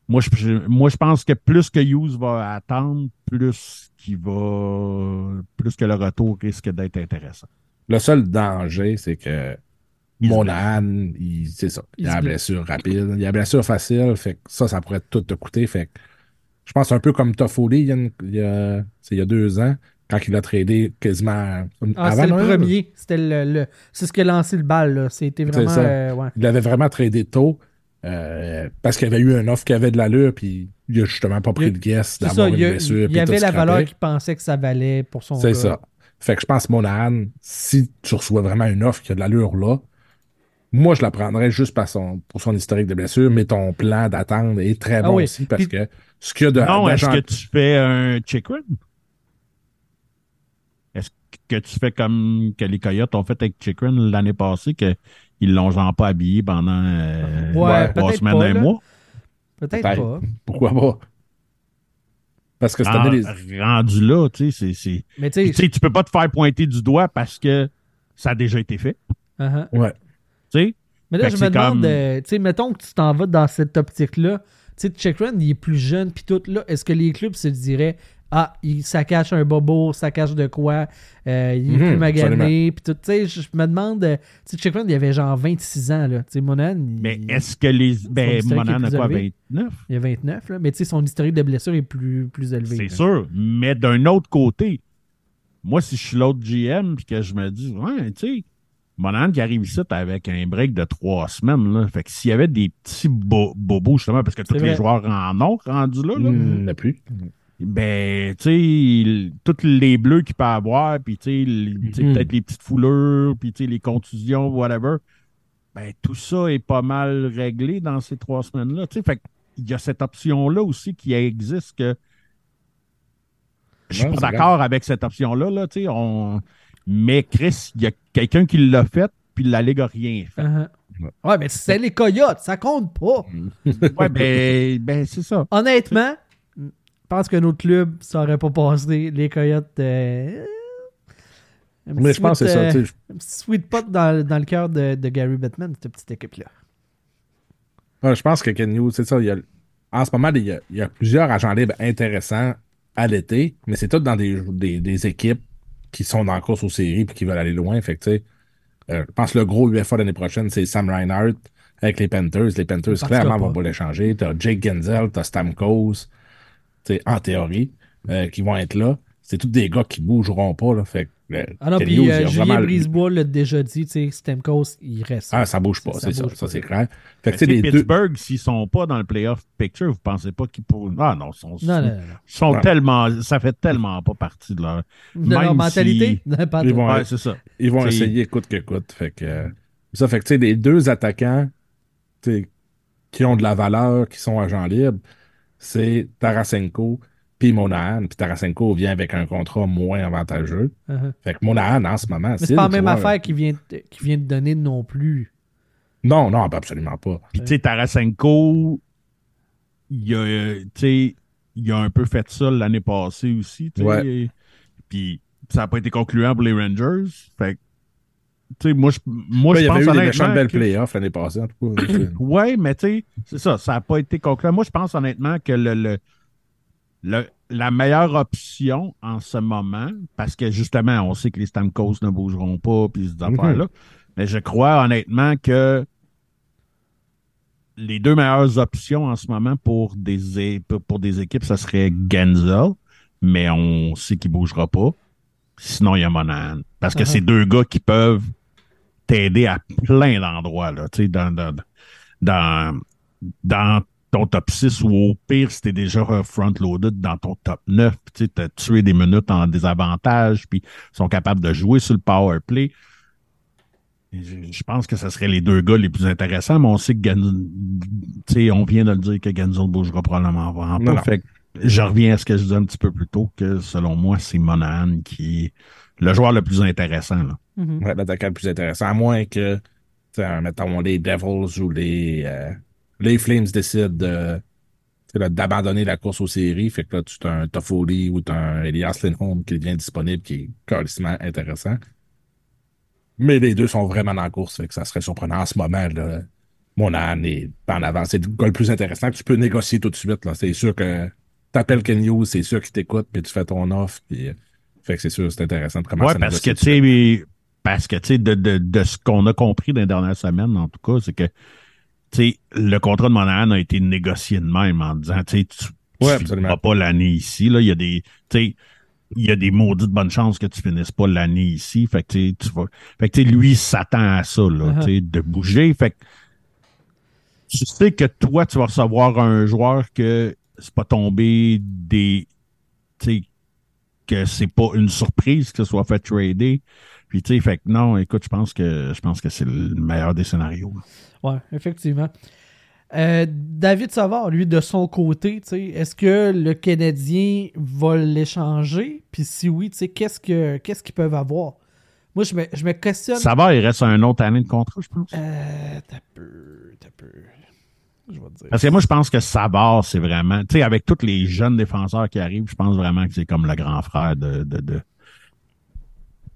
moi je, moi je pense que plus que Hughes va attendre, plus qu'il va, plus que le retour risque d'être intéressant. Le seul danger, c'est que Il Monahan, c'est ça. Il Il, a la blessure rapide. Il a la blessure facile. Fait que ça, ça pourrait tout te coûter. Fait que je pense un peu comme Toffoli il y a, une- il y a, c'est il y a deux ans, quand il a tradé quasiment Ah, avant c'était le premier. C'était le, le- c'est ce qui a lancé le bal. C'était vraiment. euh, ouais. Il avait vraiment tradé tôt euh, parce qu'il y avait eu un offre qui avait de l'allure, puis il a justement pas pris le guess C'est d'avoir une Il y, a- blessure. il y avait la valeur qu'il pensait que ça valait pour son C'est ça. Fait que je pense, Monahan, si tu reçois vraiment une offre qui a de l'allure là, moi, je la prendrais juste par son, pour son historique de blessure, mais ton plan d'attendre est très Ah bon oui. aussi parce Puis- que ce qu'il y a de. non, est-ce que tu fais un check run? Est-ce que tu fais comme que les Coyotes ont fait avec Chick Run l'année passée, qu'ils l'ont genre pas habillé pendant euh, Ouais, trois semaines, pas, un là. mois? Peut-être Peut-être. pas. Pourquoi pas? Parce que cette Ah, les- rendu là, tu sais, c'est- c'est. Mais tu Puis, sais. tu sais, tu peux pas te faire pointer du doigt parce que ça a déjà été fait. uh-huh. Ouais. Sais? Mais là, je me demande, comme- euh, tu sais, mettons que tu t'en vas dans cette optique-là. Tu sais, Checkran, il est plus jeune, puis tout là. Est-ce que les clubs se diraient, ah, il, ça cache un bobo, ça cache de quoi, euh, il est Mhm, plus magané, puis tout. Tu sais, je je me demande, euh, tu sais, Checkran, il avait genre 26 ans, là. Tu sais, Monan, il, Mais est-ce que les. Ben, Monan a quoi, élevé. 29? il a 29, là. Mais tu sais, son historique de blessure est plus, plus élevé. C'est sûr. Mais d'un autre côté, moi, si je suis l'autre GM puis que je me dis, ouais, tu sais, Monan qui arrive ici avec un break de trois semaines, là. Fait que s'il y avait des petits bo- bobos, justement, parce que tous les joueurs en ont rendu là, là, il n'a plus. ben, tu sais, il- tous les bleus qu'il peut avoir, puis tu sais, Mhm. peut-être les petites foulures, puis tu sais, les contusions, whatever, ben, tout ça est pas mal réglé dans ces trois semaines-là. Tu sais, fait qu'il y a cette option-là aussi qui existe que je suis pas d'accord avec cette option-là, là, tu sais, on... mais Chris, il y a quelqu'un qui l'a fait, puis la Ligue a rien fait. Uh-huh. Ouais, mais c'est les coyotes, ça compte pas. Ouais, ben, ben c'est ça. Honnêtement, je pense que notre club, ça aurait pas passé. Les coyotes. euh, un Mais petit je pense que c'est sweet, ça. euh, tu sais, Un petit sweet pot dans, dans le cœur de, de Gary Bettman, cette petite équipe-là. Ouais, je pense que Ken c'est ça. il y a- en ce moment, il y, a, il y a plusieurs agents libres intéressants à l'été, mais c'est tout dans des, des, des équipes qui sont dans la course aux séries et qui veulent aller loin. Fait que, tu sais, euh, je pense que le gros UFA l'année prochaine, c'est Sam Reinhardt avec les Panthers. Les Panthers, clairement, pas. vont pas l'échanger. T'as Jake Genzel, t'as Stamkos, tu sais, en théorie, euh, qui vont être là. C'est tous des gars qui bougeront pas. Là, fait euh, Ah non, puis euh, Julien Brisebois l'a déjà dit, tu sais, Stamkos, il reste. Ah, ça bouge pas, c'est ça, ça c'est clair. Fait que, les deux. Pittsburgh, s'ils sont pas dans le playoff picture, vous pensez pas qu'ils pourront. Ah non, ils sont, non, non, non. sont Ouais. tellement. Ça fait tellement pas partie de leur. De leur mentalité? si- Non, pas Ils vont- Ouais. Ça. Ils vont essayer coûte que coûte. Fait que, euh, ça fait que, tu sais, les deux attaquants qui ont de la valeur, qui sont agents libres, c'est Tarasenko puis Monahan. Puis Tarasenko vient avec un contrat moins avantageux. Uh-huh. Fait que Monahan, en ce moment, Mais c'est pas la même affaire qu'il vient, vient de donner non plus. Non, non, absolument pas. Puis, tu sais, Tarasenko, il a, tu sais, il a un peu fait ça l'année passée aussi. tu sais. Ouais. Puis, ça n'a pas été concluant pour les Rangers. Fait que, tu sais, moi, je, moi, Ouais, je il y avait pense eu des belles que- playoffs l'année passée, en tout cas. Ouais, mais tu sais, c'est ça, ça n'a pas été concluant. Moi, je pense honnêtement que le, le, le- la meilleure option en ce moment, parce que justement, on sait que les Stamkos ne bougeront pas, puis ces Mhm. affaires-là, mais je crois honnêtement que les deux meilleures options en ce moment pour des, é- pour des équipes, ça serait Genzel, mais on sait qu'il ne bougera pas. Sinon, il y a Monahan. Parce que Uh-huh. c'est deux gars qui peuvent t'aider à plein d'endroits, là, tu sais, dans, dans, dans, dans ton top 6 ou au pire, si t'es déjà front-loaded dans ton top 9, tu t'as tué des minutes en désavantage, puis sont capables de jouer sur le power play. Je, pense que ce serait les deux gars les plus intéressants, mais on sait que sais, on vient de le dire que Genzel bougera probablement pas. Non. Fait que je reviens à ce que je disais un petit peu plus tôt, que selon moi, c'est Monahan qui est le joueur le plus intéressant. Là. Mhm. Ouais, l'attaquant le plus intéressant, à moins que, mettons, les Devils ou les, euh, les Flames décident d'abandonner la course aux séries. Fait que là, tu as un Toffoli ou tu as un Elias Lindholm qui devient disponible, qui est carrément intéressant. Mais les deux sont vraiment dans la course, fait que ça serait surprenant en ce moment. Là, Monahan est en avant. C'est le gars le plus intéressant que tu peux négocier tout de suite. C'est sûr que t'appelles Ken Hughes, c'est sûr qu'il t'écoute, puis tu fais ton offre. Puis, euh, fait que c'est sûr, c'est intéressant de commencer Ouais, à parce que, parce que, tu sais, de, de, de ce qu'on a compris dans les dernières semaines, en tout cas, c'est que, sais, le contrat de Monahan a été négocié de même en disant, tu sais, tu, tu Ouais, finiras pas l'année ici, là. Il y a des, tu sais, il y a des maudites bonnes chances que tu finisses pas l'année ici. Fait que, tu sais, tu vas, fait que, tu sais, lui, s'attend à ça, là, tu sais, de bouger. Fait que, tu sais que toi, tu vas recevoir un joueur que c'est pas tombé des, tu sais, que c'est pas une surprise que ce soit fait trader. Puis tu sais, fait que non, écoute, je pense que je pense que c'est le meilleur des scénarios. Ouais, effectivement. Euh, David Savard, lui, de son côté, est-ce que le Canadien va l'échanger? Puis si oui, qu'est-ce que qu'est-ce qu'ils peuvent avoir? Moi, je me, je me questionne. Ça va, il reste un autre année de contrat, je pense. Euh, t'as peu, t'as peu. Je vais te dire. Parce que moi, je pense que Savard, c'est vraiment, tu sais, avec tous les jeunes défenseurs qui arrivent, je pense vraiment que c'est comme le grand frère de, de, de... tu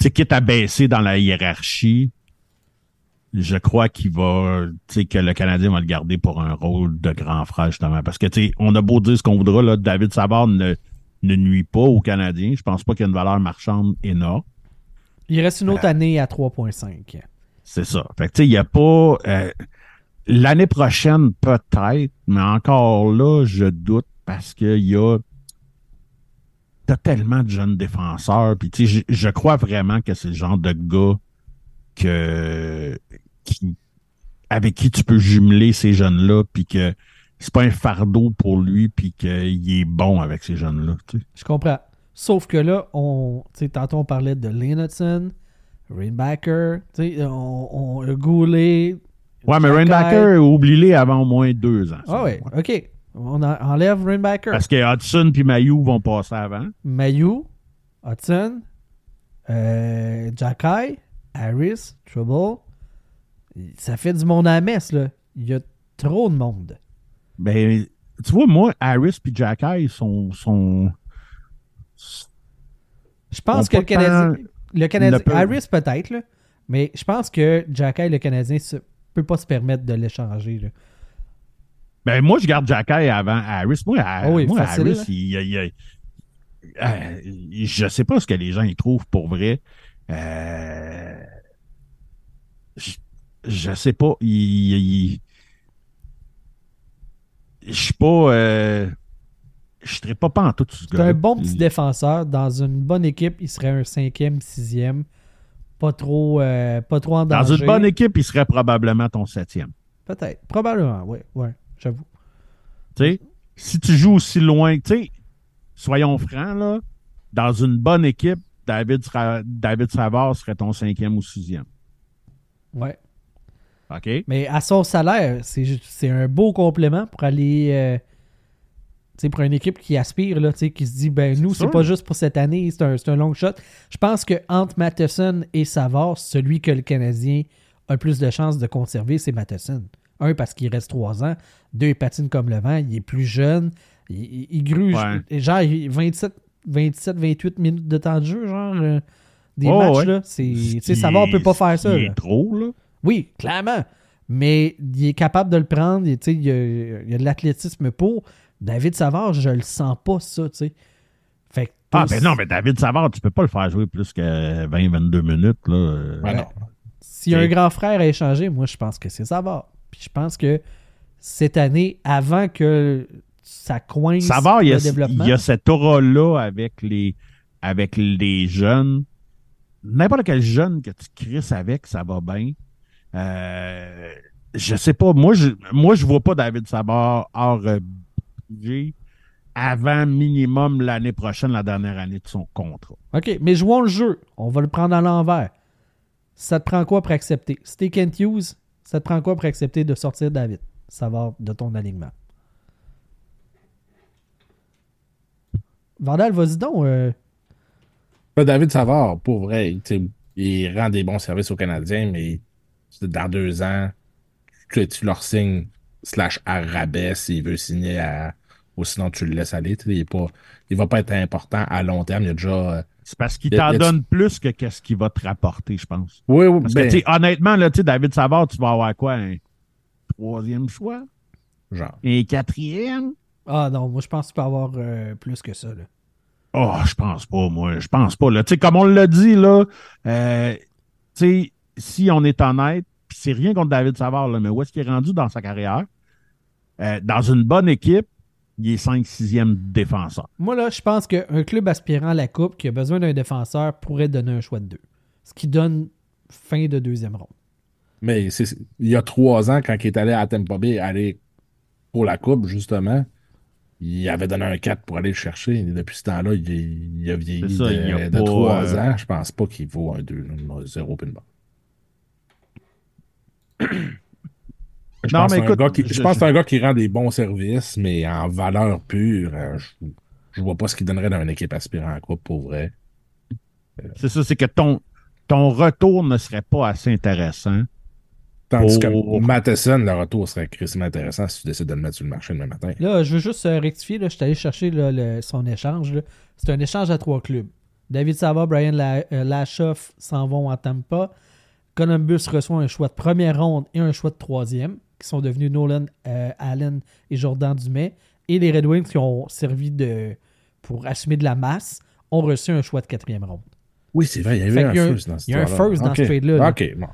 sais, quitte à baisser dans la hiérarchie, je crois qu'il va, tu sais, que le Canadien va le garder pour un rôle de grand frère, justement. Parce que, tu sais, on a beau dire ce qu'on voudra, là, David Savard ne, ne nuit pas aux Canadiens. Je pense pas qu'il y a une valeur marchande énorme. Il reste une autre année à 3.5. C'est ça. Fait que, tu sais, il n'y a pas. euh, L'année prochaine, peut-être, mais encore là, je doute parce qu'il y a. T'as tellement de jeunes défenseurs. Puis, tu sais, je, je crois vraiment que c'est le genre de gars que. Qui, avec qui tu peux jumeler ces jeunes-là, puis que c'est pas un fardeau pour lui, puis qu'il est bon avec ces jeunes-là. tu sais. Je comprends. Sauf que là, on, tantôt on parlait de Lane Hudson, Rainbacker, on, on Goulet. Ouais, mais. Rainbacker, oublie-les avant au moins deux ans. Ah ouais, ok. On en- enlève Rainbacker. Parce que Hudson puis Mayou vont passer avant. Mayu, Hudson, euh, Jacky, Harris, Trouble. Ça fait du monde à la messe, là. Il y a trop de monde. Ben, tu vois, moi, Harris puis Jacky sont, sont. Je pense que le Canadien. Le Canadien. peut- Harris peut-être, là. Mais je pense que Jacky et le Canadien ne peut pas se permettre de l'échanger. là. Ben, moi, je garde Jacky avant Harris. Moi, Oh oui, moi facile, Harris, il, il- il- euh, je sais pas ce que les gens y trouvent pour vrai. Euh, je, je sais pas. Il, je suis pas. euh, je serais pas pas en tout ce C'est un bon petit défenseur. Dans une bonne équipe, il serait un cinquième, sixième. Pas trop, euh, pas trop en Dans danger. une bonne équipe, il serait probablement ton septième. Peut-être. Probablement, oui. Ouais, j'avoue. Tu sais, si tu joues aussi loin, tu sais, soyons francs, là, dans une bonne équipe, David, Sa- David Savard serait ton cinquième ou sixième. Ouais. OK? Mais à son salaire, c'est un beau complément pour aller. euh, tu sais, pour une équipe qui aspire, là, tu sais, qui se dit, ben nous, c'est pas juste pour cette année, c'est un, c'est un long shot. Je pense que entre Matheson et Savard, celui que le Canadien a le plus de chances de conserver, c'est Matheson. Un, parce qu'il reste trois ans. Deux, il patine comme le vent. Il est plus jeune. Il, il- il gruge. Ouais. Genre, il- 27, 27, 28 minutes de temps de jeu, genre, euh, des Oh, matchs, ouais. là. C'est, tu sais, Il Savard peut pas faire ça. Il là. est trop, là. Oui, clairement. Mais il est capable de le prendre. Il, tu sais, il, y a, il y a de l'athlétisme pour. David Savard, je le sens pas, ça, tu sais. Fait que Ah, ben non, mais David Savard, tu peux pas le faire jouer plus que 20-22 minutes, là. Euh, Ouais, non. S'il y a un grand frère à échanger, moi, je pense que c'est Savard. Puis je pense que cette année, avant que ça coince Savard, il le a, développement, il y a cette aura-là avec les, avec les jeunes. N'importe quel jeune que tu crisses avec, ça va bien. Euh, je sais pas. Moi, je moi, je vois pas David Savard hors euh, budget avant minimum l'année prochaine, la dernière année de son contrat. OK, mais jouons le jeu. On va le prendre à l'envers. Ça te prend quoi pour accepter? Si t'es Kent Hughes, ça te prend quoi pour accepter de sortir David Savard de ton alignement? Vandal, vas-y donc. euh, Pas David Savard, pour vrai, il rend des bons services aux Canadiens, mais dans deux ans, tu, tu leur signes slash à rabais s'il veut signer à. Ou sinon, tu le laisses aller. Il, est pas, il va pas être important à long terme. Il y a déjà. euh, C'est parce qu'il t'en donne plus que qu'est-ce qu'il va te rapporter, je pense. Oui, oui, Parce ben, que, honnêtement, là, David Savard, tu vas avoir quoi? Un troisième choix? genre. Un quatrième? Ah non, moi je pense que tu peux avoir euh, plus que ça. Là. Oh, je pense pas, moi. Je pense pas. Là. Tu sais, comme on l'a dit, là, euh, tu sais, si on est honnête, c'est rien contre David Savard, là, mais où est-ce qu'il est rendu dans sa carrière? Euh, dans une bonne équipe, il est 5-6e défenseur. Moi là, je pense qu'un club aspirant à la Coupe qui a besoin d'un défenseur pourrait donner un choix de deux. Ce qui donne fin de deuxième ronde. Mais c'est- il y a trois ans, quand il est allé à Tampa Bay, aller pour la Coupe, justement, il avait donné un 4 pour aller le chercher. Et depuis ce temps-là, il, il a vieilli ça, de, il a de pas, trois euh, ans. Je pense pas qu'il vaut un 2, 0 puis une barre. Je Non, pense mais que c'est un écoute, gars qui- je- je pense que c'est un gars qui rend des bons services, mais en valeur pure, euh, je, je vois pas ce qu'il donnerait dans une équipe aspirant à Coupe pour vrai. C'est ça, c'est que ton, ton retour ne serait pas assez intéressant. Tandis Oh. que Matheson, le retour serait crissement intéressant si tu décides de le mettre sur le marché demain matin. Là, je veux juste euh, rectifier. Là, je suis allé chercher là, le- son échange. C'est un échange à trois clubs. David Savard, Brian La- euh, Lashoff s'en vont à Tampa. Columbus reçoit un choix de première ronde et un choix de troisième, qui sont devenus Nolan euh, Allen et Jordan Dumais. Et les Red Wings, qui ont servi de pour assumer de la masse, ont reçu un choix de quatrième ronde. Oui, c'est vrai, il y avait un un- first dans cette il y a un first dans ce Ok. trade-là, là. OK, bon.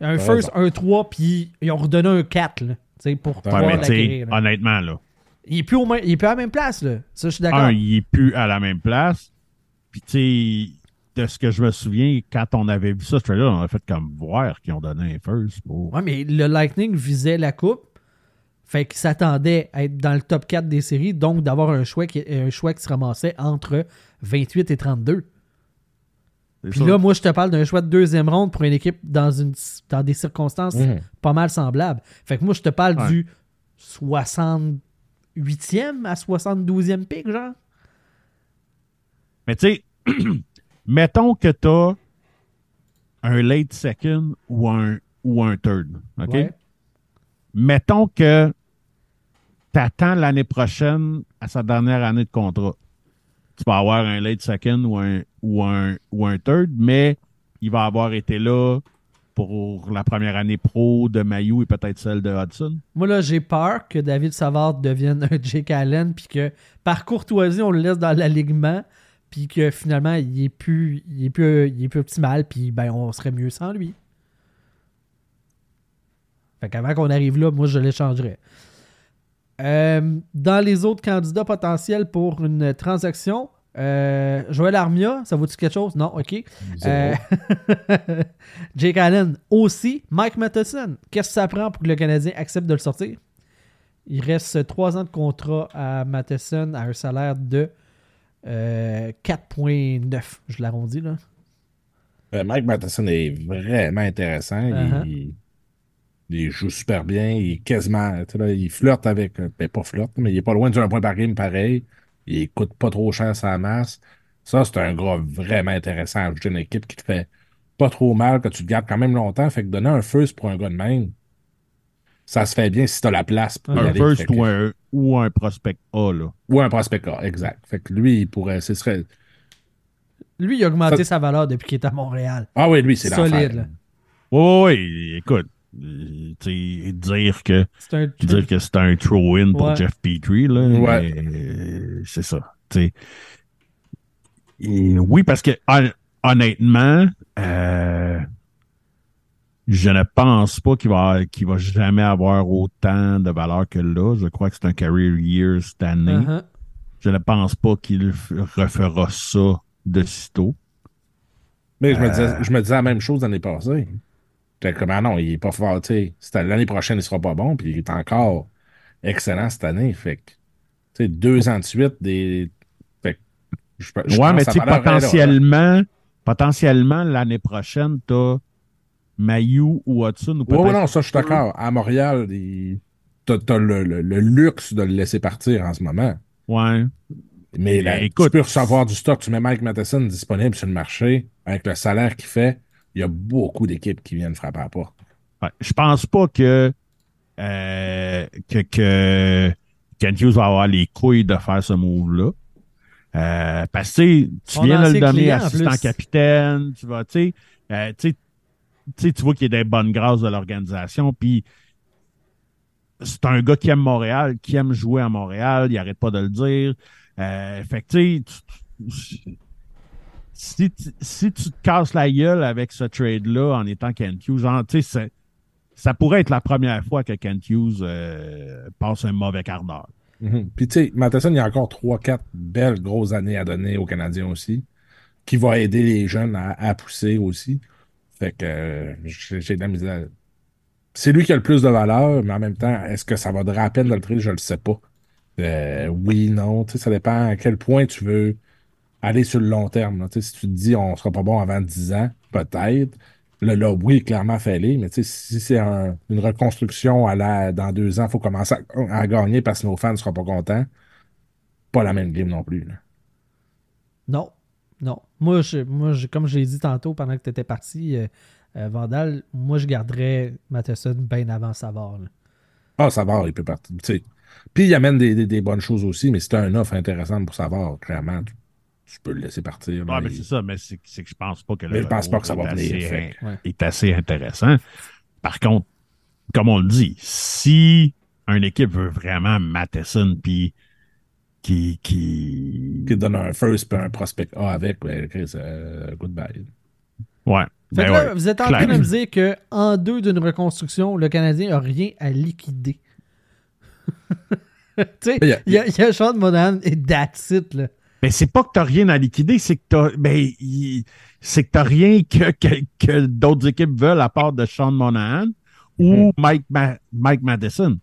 Un T'as first, raison. un 3, puis ils ont redonné un 4 là, pour pouvoir mais l'acquérir. là. honnêtement, là. Il est plus au même- il est plus à la même place, là. Ça, je suis d'accord. Un, il est plus à la même place. Puis, tu sais, de ce que je me souviens, quand on avait vu ça, ce trailer, on a fait comme voir qu'ils ont donné un first pour. Ouais, mais le Lightning visait la coupe. Fait qu'il s'attendait à être dans le top 4 des séries, donc d'avoir un choix qui, un choix qui se ramassait entre 28 et 32. Puis là, moi, je te parle d'un choix de deuxième ronde pour une équipe dans, une, dans des circonstances Mhm. pas mal semblables. Fait que moi, je te parle Ouais. du 68e à 72e pick, genre. Mais tu sais, mettons que tu as un late second ou un, ou un third. OK? Ouais. Mettons que tu attends l'année prochaine à sa dernière année de contrat. Tu vas avoir un late second ou un, ou un, ou un third, mais il va avoir été là pour la première année pro de Mayu et peut-être celle de Hudson. Moi, là, j'ai peur que David Savard devienne un Jake Allen, puis que par courtoisie, on le laisse dans l'alignement, puis que finalement, il est plus, il est plus, il est plus optimal, puis ben, on serait mieux sans lui. Fait qu'avant qu'on arrive là, moi, je l'échangerais. Euh, dans les autres candidats potentiels pour une transaction, euh, Joël Armia, ça vaut-tu quelque chose? Non, ok. Euh, Jake Allen aussi. Mike Matheson, qu'est-ce que ça prend pour que le Canadien accepte de le sortir? Il reste 3 ans de contrat à Matheson à un salaire de euh, 4,9. Je l'arrondis là. Mike Matheson est vraiment intéressant. Il- Uh-huh. il, il joue super bien. Il est quasiment. tu là, il flirte avec. euh, Ben, pas flirte, mais il est pas loin d'un point par game pareil. Il coûte pas trop cher sa masse. Ça, c'est un gars vraiment intéressant à ajouter une équipe qui te fait pas trop mal, que tu te gardes quand même longtemps. Fait que donner un first pour un gars de même, ça se fait bien si t'as la place pour Un aller. first ou un, ou un prospect A, là. ou un prospect A, exact. Fait que lui, il pourrait. Ce serait. Lui, il a augmenté Ça- sa valeur depuis qu'il est à Montréal. Ah oui, lui, c'est Solide, l'enfer. là. Oui, oui, écoute. Dire que C'est un. dire que c'est un throw-in pour Ouais. Jeff Petrie, là. Ouais. c'est ça. tu sais. Et oui, parce que hon- honnêtement, euh, je ne pense pas qu'il va, qu'il va jamais avoir autant de valeur que là. Je crois que c'est un career year cette année. Uh-huh. Je ne pense pas qu'il refera ça de sitôt. Mais je me, Euh. disais, je me disais la même chose l'année passée. J'étais comme, ah non, il est pas fort, tu sais. L'année prochaine, il sera pas bon, puis il est encore excellent cette année. Fait que, tu sais, deux ans de suite, des. Fait que, je, je ouais, mais tu là, potentiellement, potentiellement, l'année prochaine, t'as Mayu ou Hudson ou Ouais, peut-être ouais, non, ça, je suis d'accord. À Montréal, il- t'as t'as le, le- le luxe de le laisser partir en ce moment. Ouais. Mais là, Mais écoute- tu peux recevoir du stock. Tu mets Mike Matheson disponible sur le marché avec le salaire qu'il fait. Il y a beaucoup d'équipes qui viennent frapper à la porte. Ouais, je pense pas que, euh, que, que Kent Hughes va avoir les couilles de faire ce move-là. Euh, parce que tu viens de le donner assistant plus. capitaine, tu vas, tu sais, euh, tu vois qu'il est des bonnes grâces de l'organisation, puis c'est un gars qui aime Montréal, qui aime jouer à Montréal, il arrête pas de le dire. Euh, fait que tu sais, si, tu- te casses la gueule avec ce trade-là en étant Kent Hughes, genre, ça pourrait être la première fois que Kent Hughes euh, passe un mauvais quart d'heure. Mhm. Puis tu sais, Matheson, il y a encore 3-4 belles grosses années à donner aux Canadiens aussi, qui va aider les jeunes à, pousser aussi. Fait que euh, j'ai de la misère. C'est lui qui a le plus de valeur, mais en même temps, est-ce que ça peine de le traiter? Je le sais pas. Euh, oui, non, tu sais, ça dépend à quel point tu veux aller sur le long terme. là. Si tu te dis on sera pas bon avant 10 ans, peut-être. Là, là, oui, clairement, fallait, mais si c'est un- une reconstruction à la, dans deux ans, il faut commencer à, à gagner parce que nos fans ne seront pas contents. Pas la même game non plus. là. Non, non. Moi, je, moi je- comme je l'ai dit tantôt pendant que tu étais parti, euh, euh, Vandal, moi, je garderais Matheson bien avant Savard. là. Ah, Savard, il peut partir. Puis il amène des, des- des bonnes choses aussi, mais c'est un offre intéressante pour Savard, clairement. Tu peux le laisser partir. Ouais, mais Il- c'est ça, mais c'est c'est que je pense pas que le Mais je pense pas que ça va est venir, assez- fait Ouais. est assez intéressant. Par contre, comme on le dit, si une équipe veut vraiment Matheson puis qui, qui... qui donne un first et un prospect A avec, ben, Chris, euh, goodbye. Ouais. Fait Ben que là, ouais, vous êtes en train de me dire qu'en deux d'une reconstruction, le Canadien n'a rien à liquider. tu sais, Il y a- y a Sean Monahan et that's it, là. Mais c'est pas que t'as rien à liquider, c'est que t'as, ben, c'est que t'as rien que, que, que d'autres équipes veulent à part de Sean Monahan ou Mike, Ma- Mike Madison.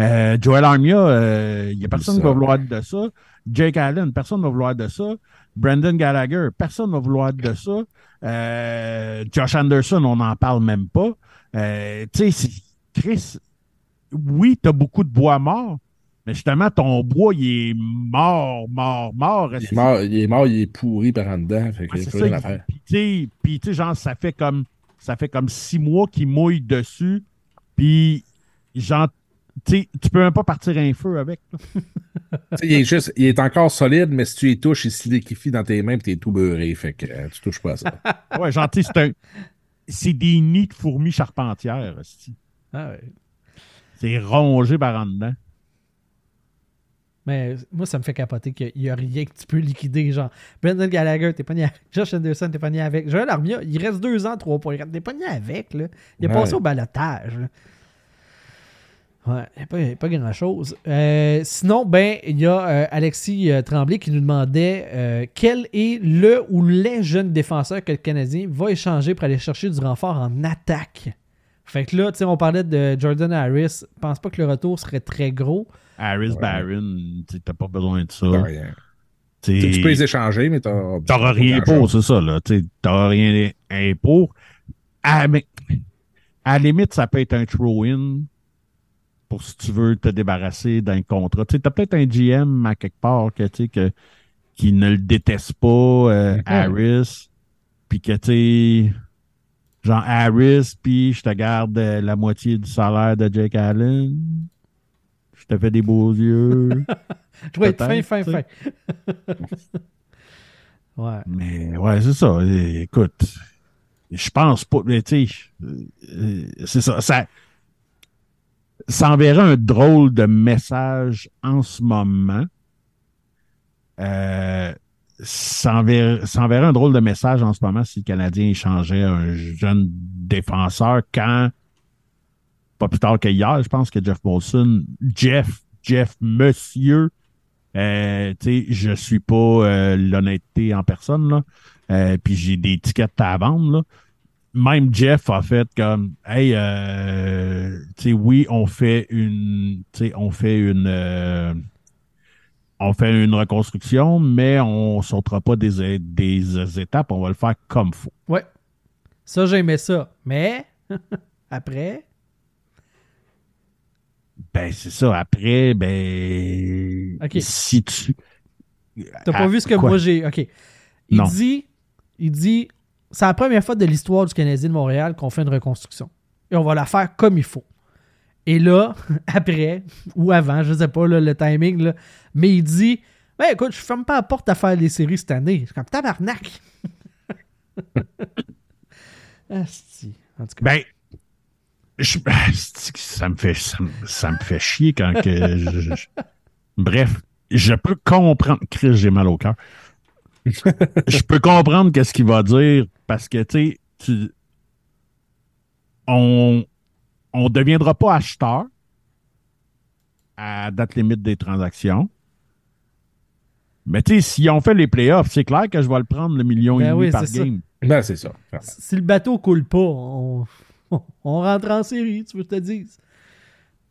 Euh, Joel Armia, euh, il y a personne qui va vouloir de ça. Jake Allen, personne ne va vouloir de ça. Brandon Gallagher, personne ne va vouloir de ça. Euh, Josh Anderson, on n'en parle même pas. Euh, tu sais, Chris, oui, t'as beaucoup de bois mort, mais justement, ton bois, il est mort, mort, mort. Il est mort, il est, mort, il est pourri par en dedans. Fait c'est ça. Puis, tu sais, tu genre, ça fait comme, ça fait comme six mois qu'il mouille dessus. Puis, genre, tu tu peux même pas partir un feu avec. Tu il est juste, il est encore solide, mais si tu y touches, il se liquéfie dans tes mains et t'es tout beurré. Fait que euh, tu touches pas à ça. Ouais, genre, tu c'est un. C'est des nids de fourmis charpentières. Ah ouais. C'est rongé par en dedans. Mais moi, ça me fait capoter qu'il n'y a rien que tu peux liquider. Genre, Brendan Gallagher, t'es pas ni avec. Josh Anderson, t'es pas ni avec. Joel Armia, il reste deux ans, 3.4. T'es pas ni avec, là. Il est Ouais. passé au balotage, là. Ouais, il n'y a pas, pas grand-chose. Euh, sinon, ben, il y a euh, Alexis euh, Tremblay qui nous demandait quel est le ou les jeunes défenseurs que le Canadien va échanger pour aller chercher du renfort en attaque? Fait que là, tu sais, on parlait de Jordan Harris. Je pense pas que le retour serait très gros. Harris Ouais. Barron, tu t'as pas besoin de ça. T'as rien. T'sais, Tu tu peux les échanger, mais t'as. T'auras rien pour, c'est ça, là. T'auras rien pour. Mais, à la limite, ça peut être un throw-in pour si tu veux te débarrasser d'un contrat. Tu as peut-être un GM à quelque part que, que, qui ne le déteste pas, euh, Mhm. Harris, puis que, tu genre Harris, puis je te garde euh, la moitié du salaire de Jake Allen. Je te fais des beaux yeux. Je vais être fin, fin, fin. ouais. Mais ouais, c'est ça. Écoute, je pense pas. Mais tu sais, euh, c'est ça. Ça, ça enverrait un drôle de message en ce moment. Euh, ça, enverrait, ça enverrait un drôle de message en ce moment si le Canadien échangeait un jeune défenseur quand, pas plus tard que hier, je pense que Jeff Molson, Jeff, Jeff, monsieur, euh, tu sais, je suis pas euh, l'honnêteté en personne, là. Euh, puis j'ai des tickets à vendre, là. Même Jeff a fait comme, hey, euh, oui, on fait une, on fait une, on fait une reconstruction, mais on sautera pas des, des étapes, on va le faire comme faut. Ouais. Ça, j'aimais ça. Mais, après, Ben, c'est ça. Après, ben, Ok. si tu, t'as pas vu ce que quoi? moi j'ai. Ok. Il Non. dit, il dit, c'est la première fois de l'histoire du Canadien de Montréal qu'on fait une reconstruction. Et on va la faire comme il faut. Et là, après, ou avant, je sais pas là, le timing, là, mais il dit Ben écoute, je ferme pas la porte à faire les séries cette année. Je suis comme tabarnak. Asti. En tout cas. Ben, je- ça me fait ça, me- ça me fait chier quand que je- je- je- bref, je peux comprendre Chris, j'ai mal au cœur. je peux comprendre qu'est-ce qu'il va dire parce que tu sais tu on on deviendra pas acheteur à date limite des transactions. Mais tu sais, si on fait les playoffs, c'est clair que je vais le prendre le million Ben et demi oui, par c'est ça. game. Ben, c'est ça. si le bateau coule pas, on, on rentre en série, tu veux que je te dise?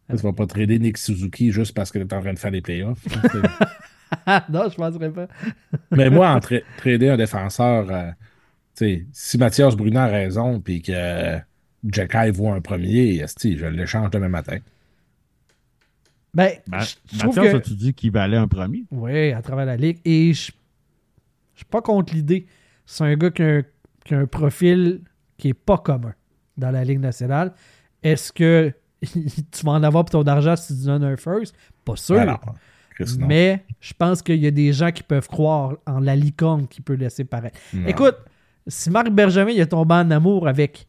Tu vas pas trader Nick Suzuki juste parce que tu es en train de faire les playoffs. non, je penserais pas. Mais moi, en tra- trader un défenseur, euh, tu sais, si Mathias Brunet a raison puis que euh, Jacky voit un premier, esti, je l'échange demain matin. Ben, je Mathias, que... as-tu dit qu'il valait un premier? Oui, à travers la ligue. Et je je suis pas contre l'idée. C'est un gars qui a, un, qui a un profil qui est pas commun dans la Ligue nationale. Est-ce que tu vas en avoir pour ton argent si tu donnes un first? Pas sûr. Ben mais je pense qu'il y a des gens qui peuvent croire en la licorne qui peut laisser paraître. Non. Écoute, si Marc Bergevin il est tombé en amour avec,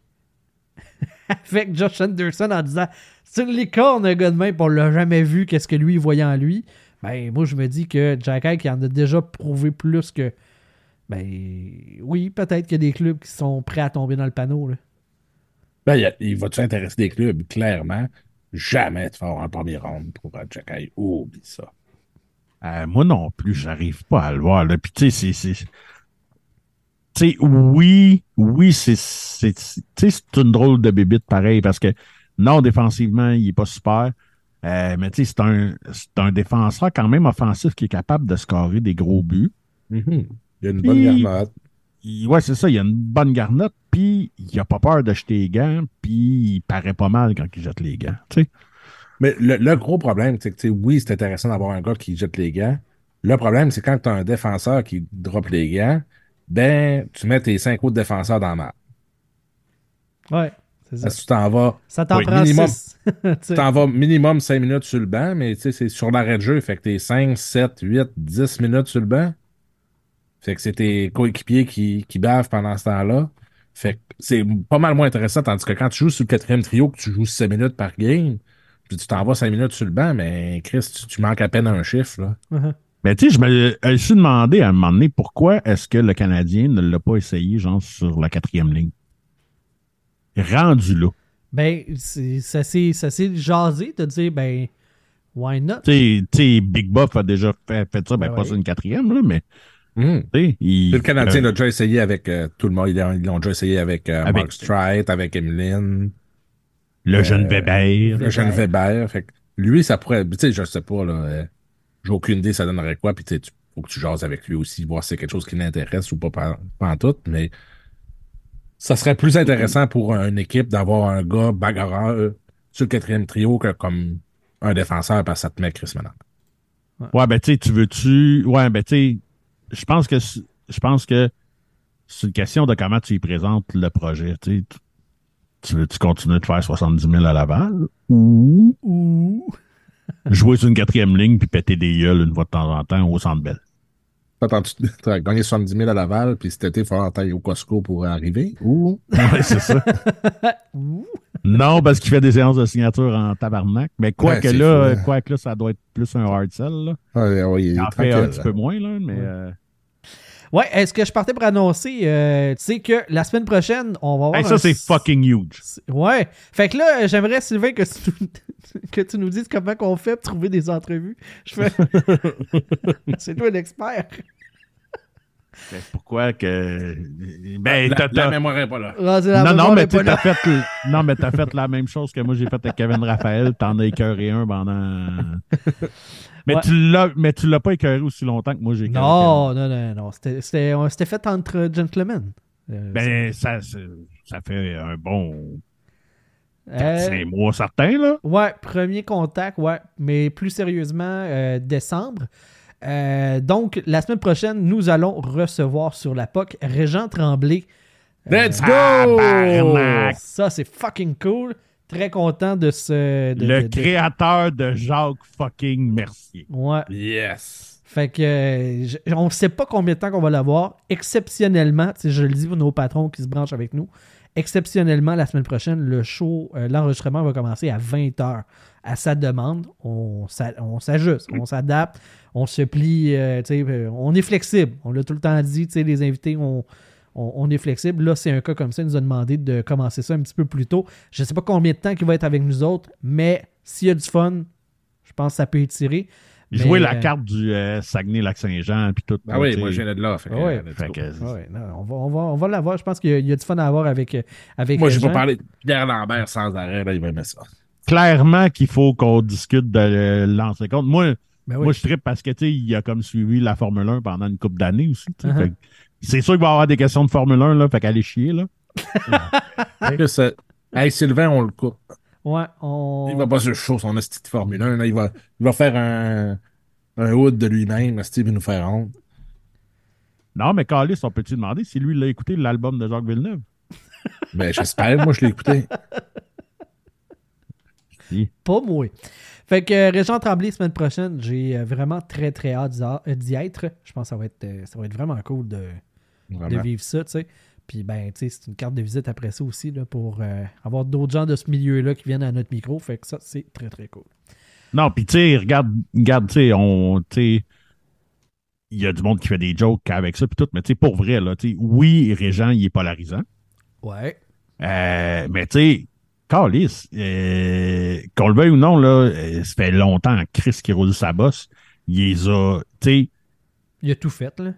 avec Josh Anderson en disant c'est une licorne, un gars de puis on l'a jamais vu, qu'est-ce que lui il voyait en lui, ben moi je me dis que Jack Ike en a déjà prouvé plus que. Ben oui, peut-être qu'il y a des clubs qui sont prêts à tomber dans le panneau. Là. Ben, il, il va-tu intéresser des clubs? Clairement, jamais vas avoir un premier round pour Jacky. Oublie ça. Euh, moi non plus, j'arrive pas à le voir. Là. Puis tu sais, c'est. Tu sais, oui, oui, c'est une drôle de bébite pareil parce que non, défensivement, il est pas super. Euh, mais tu sais, c'est un, un défenseur quand même offensif qui est capable de scorer des gros buts. Mhm. Il y a une Puis- bonne garnotte. Il- ouais, c'est ça, il a une bonne garnotte, puis il a pas peur de jeter les gants, puis il paraît pas mal quand il jette les gants. Tu sais. Mais le, le gros problème, c'est que, tu sais, oui, c'est intéressant d'avoir un gars qui jette les gants. Le problème, c'est quand tu as un défenseur qui drop les gants, ben, tu mets tes cinq autres défenseurs dans la map. Ouais, c'est ça. Parce que tu t'en vas, Ça t'en oui, prend minimum. tu t'en vas minimum 5 minutes sur le banc, mais tu sais, c'est sur l'arrêt de jeu. Fait que t'es 5, 7, 8, 10 minutes sur le banc. Fait que c'est tes coéquipiers qui, qui bavent pendant ce temps-là. Fait que c'est pas mal moins intéressant, tandis que quand tu joues sur le quatrième trio, que tu joues 7 minutes par game, puis tu t'en vas 5 minutes sur le banc, mais Chris, tu, tu manques à peine un chiffre, là. Uh-huh. Mais tu sais, je me je me suis demandé à un moment donné pourquoi est-ce que le Canadien ne l'a pas essayé, genre, sur la quatrième ligne? Rendu là. Ben, c'est- ça s'est ça s'est jasé de dire, ben, why not? Tu sais- Big Buff a déjà fait, fait ça, ben Ouais, pas sur une quatrième, là, mais Il. Le Canadien euh, l'a déjà essayé avec euh, tout le monde. Ils l'ont déjà essayé avec, euh, Avec- Mark Streit, avec Emeline, le jeune euh, Weber. le jeune Weber. Fait que lui, ça pourrait. Tu sais, je sais pas, là. J'ai aucune idée, ça donnerait quoi. Puis, tu faut que tu jases avec lui aussi, voir si c'est quelque chose qui l'intéresse ou pas, pas, pas en tout. Mais ça serait plus intéressant pour une équipe d'avoir un gars bagarreur sur le quatrième trio que comme un défenseur parce que ça te met Chris Ménard. Ouais, ben, tu sais, tu veux-tu. Ouais, ben, tu sais, je pense que c'est- je pense que c'est une question de comment tu y présentes le projet. Tu tu- tu veux-tu continuer de faire 70 000 à Laval ou jouer sur une quatrième ligne puis péter des gueules une fois de temps en temps au centre belle? T'attends-tu t'as gagné 70 000 à Laval, puis cet été, il faut taille au Costco pour arriver? Ou? C'est ça. Non, parce qu'il fait des séances de signature en tabarnak. Mais quoi Ouais, que là, fou, hein. quoi que là, ça doit être plus un hard sell. Là. Ouais, ouais, il en fait un petit là. peu moins, là, mais euh, Ouais, est-ce que je partais pour annoncer, euh, tu sais, que la semaine prochaine, on va avoir. hey, ça, un- c'est fucking huge. Ouais. Fait que là, j'aimerais, Sylvain, que tu, que tu nous dises comment qu'on fait pour trouver des entrevues. Je fais. c'est toi l'expert. Pourquoi que. Ben, La, t'as- la mémoire est pas là. Ah, c'est Non, non, mais tu là. fait, le- non, mais t'as fait la même chose que moi j'ai fait avec Kevin Raphaël. T'en as écœuré un pendant. Mais Ouais. tu l'as, mais tu l'as pas écœuré aussi longtemps que moi j'ai écœuré Non, non, non, non. C'était- C'était on s'était fait entre gentlemen. Euh. Ben, ça, c'est- ça fait un bon euh, 5 mois certains, là. Ouais, premier contact, ouais. Mais plus sérieusement, euh, décembre. Euh, donc, la semaine prochaine, nous allons recevoir sur la POC Régent Tremblay. Let's go! Tabarnak! Ça, c'est fucking cool. Très content de ce. de- Le de- de- créateur de Jacques fucking Mercier. Ouais. Yes. Fait que euh, je- on sait pas combien de temps qu'on va l'avoir. Exceptionnellement, tu sais, je le dis pour nos patrons qui se branchent avec nous, exceptionnellement, la semaine prochaine, le show, euh, l'enregistrement va commencer à 20h. À sa demande, on s'a- on s'ajuste, on s'adapte, on se plie, euh, tu sais, euh, on est flexible. On l'a tout le temps dit, tu sais, les invités, on, on, on est flexible. Là, c'est un cas comme ça. Il nous a demandé de commencer ça un petit peu plus tôt. Je sais pas combien de temps il va être avec nous autres, mais s'il y a du fun, je pense que ça peut étirer. Mais, Jouer la euh, carte du euh, Saguenay-Lac-Saint-Jean puis tout. Ah oui, moi, je viens de là. Fait que, Ouais. let's Fait go. que- Ouais, non, on va, on va, on va l'avoir. Je pense qu'il y, a- il y a du fun à avoir avec, avec Moi, pas Régent. parlé de Pierre Lambert sans arrêt, là, il va aimer ça. Clairement qu'il faut qu'on discute de lancer compte. Moi, Ben oui. Moi, je trippe parce que, tu sais, il a comme suivi la Formule 1 pendant une couple d'années aussi. Uh-huh. C'est sûr qu'il va y avoir des questions de Formule 1, là. Fait qu'aller chier, là. Euh, hey, Sylvain, on le coupe. Ouais, on... Il va pas se chaud son hostie de Formule 1. Là. Il, va, il va faire un, un hood de lui-même. Steve va nous faire honte. Non, mais Calis, on peut-tu demander si lui, il a écouté l'album de Jacques Villeneuve? Ben, j'espère. Moi, je l'ai écouté. Pas moi. Fait que euh, Régent Tremblay, semaine prochaine, j'ai euh, vraiment très très hâte d'y être. Je pense que ça va être, euh, ça va être vraiment cool de, vivre ça, tu sais. Puis ben, tu sais, c'est une carte de visite après ça aussi, là, pour euh, avoir d'autres gens de ce milieu-là qui viennent à notre micro. Fait que ça, c'est très très cool. Non, puis tu sais, regarde, regarde, tu sais, on, tu sais, il y a du monde qui fait des jokes avec ça, puis tout, mais tu sais, pour vrai, là, tu sais, oui, Régent, il est polarisant, Ouais. euh, mais tu sais, Calis, euh, qu'on le veuille ou non, là, euh, ça fait longtemps, Chris qui roule sa bosse, il les a, tu sais, Il a tout fait, là.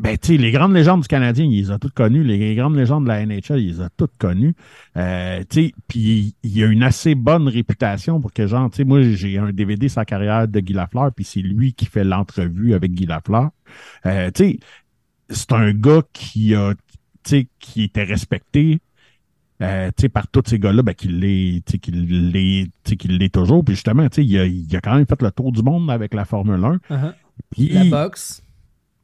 Ben, tu sais, les grandes légendes du Canadien, il les a toutes connues. Les grandes légendes de la NHL, il les a toutes connues. Euh, tu sais, puis il a une assez bonne réputation pour que, genre, tu sais, moi, j'ai un DVD la carrière de Guy Lafleur, puis c'est lui qui fait l'entrevue avec Guy Lafleur. Euh, tu sais, c'est un gars qui a, tu sais, qui était respecté, euh, tu sais, par tous ces gars-là, ben, qu'il l'est, tu sais, qu'il l'est, qu'il l'est toujours. Puis justement, tu sais, il a, il a quand même fait le tour du monde avec la Formule 1. Uh-huh. Puis- La boxe.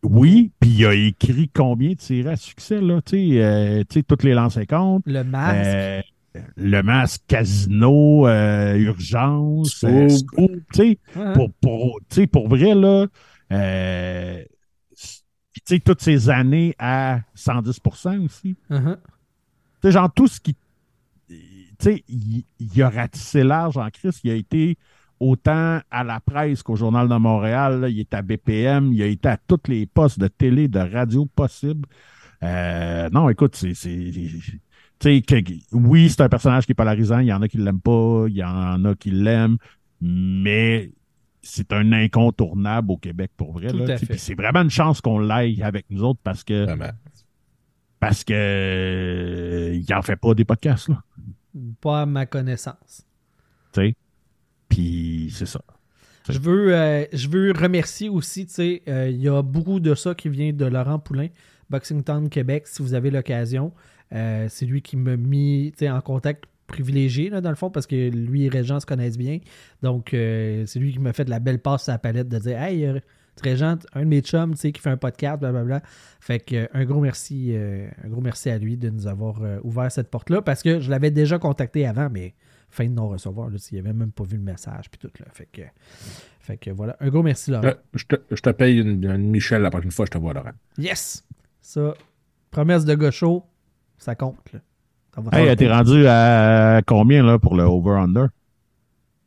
oui, puis il a écrit combien de séries à succès, là, tu sais, euh, toutes les lancers comptes. Le masque. Euh, le masque casino, euh, urgence, euh, Scoop. scoop, tu sais, Ouais, pour, pour, vrai, là, euh, tu sais, toutes ces années à 110% aussi. uh-huh. Sais, genre, tout ce qui. Tu sais, il, il a ratissé large en crise. Il a été autant à la presse qu'au Journal de Montréal. là. il est à BPM. Il a été à tous les postes de télé, de radio possibles. Euh, non, écoute, c'est. c'est- tu sais, que- oui, c'est un personnage qui est polarisant. Il y en a qui l'aiment pas, il y en a qui l'aiment, mais c'est un incontournable au Québec pour vrai. C'est vraiment une chance qu'on l'aille avec nous autres parce que Vraiment. Parce que euh, il en fait pas des podcasts là. Pas à ma connaissance. tu sais. Puis c'est ça. Je veux, euh, je veux remercier aussi, tu sais, euh, il y a beaucoup de ça qui vient de Laurent Poulain, Boxing Town Québec, si vous avez l'occasion. C'est lui qui m'a mis en contact privilégié, là, dans le fond, parce que lui et Régent se connaissent bien. Donc, c'est lui qui m'a fait de la belle passe à la palette de dire Hey, euh, Régent, un de mes chums, tu sais, qui fait un podcast, blablabla. Fait que euh, un gros merci, euh, un gros merci à lui de nous avoir euh, ouvert cette porte-là, parce que je l'avais déjà contacté avant, mais fin de non-recevoir, là, il avait même pas vu le message, puis tout, là. Fait que, fait que voilà, un gros merci, Laurent. Euh, Je te, je te paye une, une Michel la prochaine fois, je te vois, Laurent. Yes! Ça, promesse de gaucho, ça compte. Là. Ça Hey, t'es rendu à combien là pour le over-under?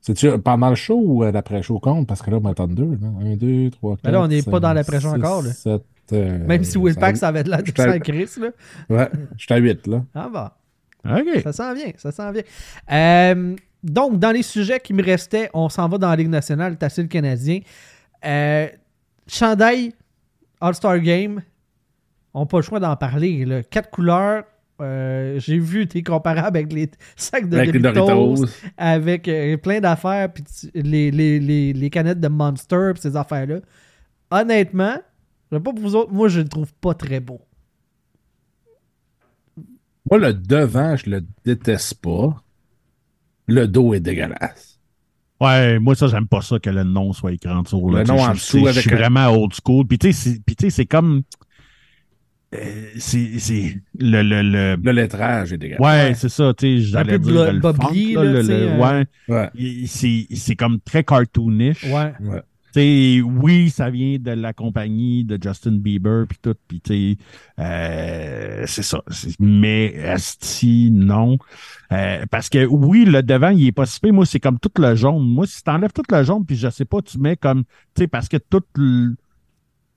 C'est-tu pendant le show ou euh, l'après-show compte? Parce que là, on m'attend deux. Là. Un, deux, trois, quatre. Mais là, on n'est pas dans l'après-show encore, là. sept, euh, Même si Will ça- Pack, ça avait de la sans Chris, là. Ouais, j'étais à 8, là. Ah bah, OK. ça s'en vient, ça s'en vient. Euh, donc, dans les sujets qui me restaient, on s'en va dans la Ligue nationale, Tassil canadien. Euh, chandail, All-Star Game, on n'a pas le choix d'en parler. Là. Quatre couleurs. Euh, J'ai vu tes comparables avec les sacs de Avec Doritos, Doritos. avec euh, plein d'affaires, puis les, les, les, les canettes de Monster, puis ces affaires-là. Honnêtement, je sais pas pour vous autres, moi, je le trouve pas très beau. Moi, le devant, je le déteste pas. Le dos est dégueulasse. Ouais, moi, ça, j'aime pas ça que le nom soit écrit en dessous. là. Le nom en dessous Je avec suis vraiment old school. Puis, tu sais, c'est- puis, tu sais, c'est comme. Euh, c'est c'est le, le, le- Le lettrage est dégueulasse. Ouais, c'est ça, tu sais, j'allais dire le Bob funk, là, là, le- le- euh, ouais. Ouais. C'est c'est comme très cartoonish. Ouais. ouais. Tu sais, oui, ça vient de la compagnie de Justin Bieber puis tout, puis tu sais, euh, c'est ça. C'est- Mais esti, non. Euh, parce que oui, le devant, il est pas si. Moi, c'est comme tout le jaune. Moi, si t'enlèves tout le jaune, puis je sais pas, tu mets comme, tu sais, parce que tout le,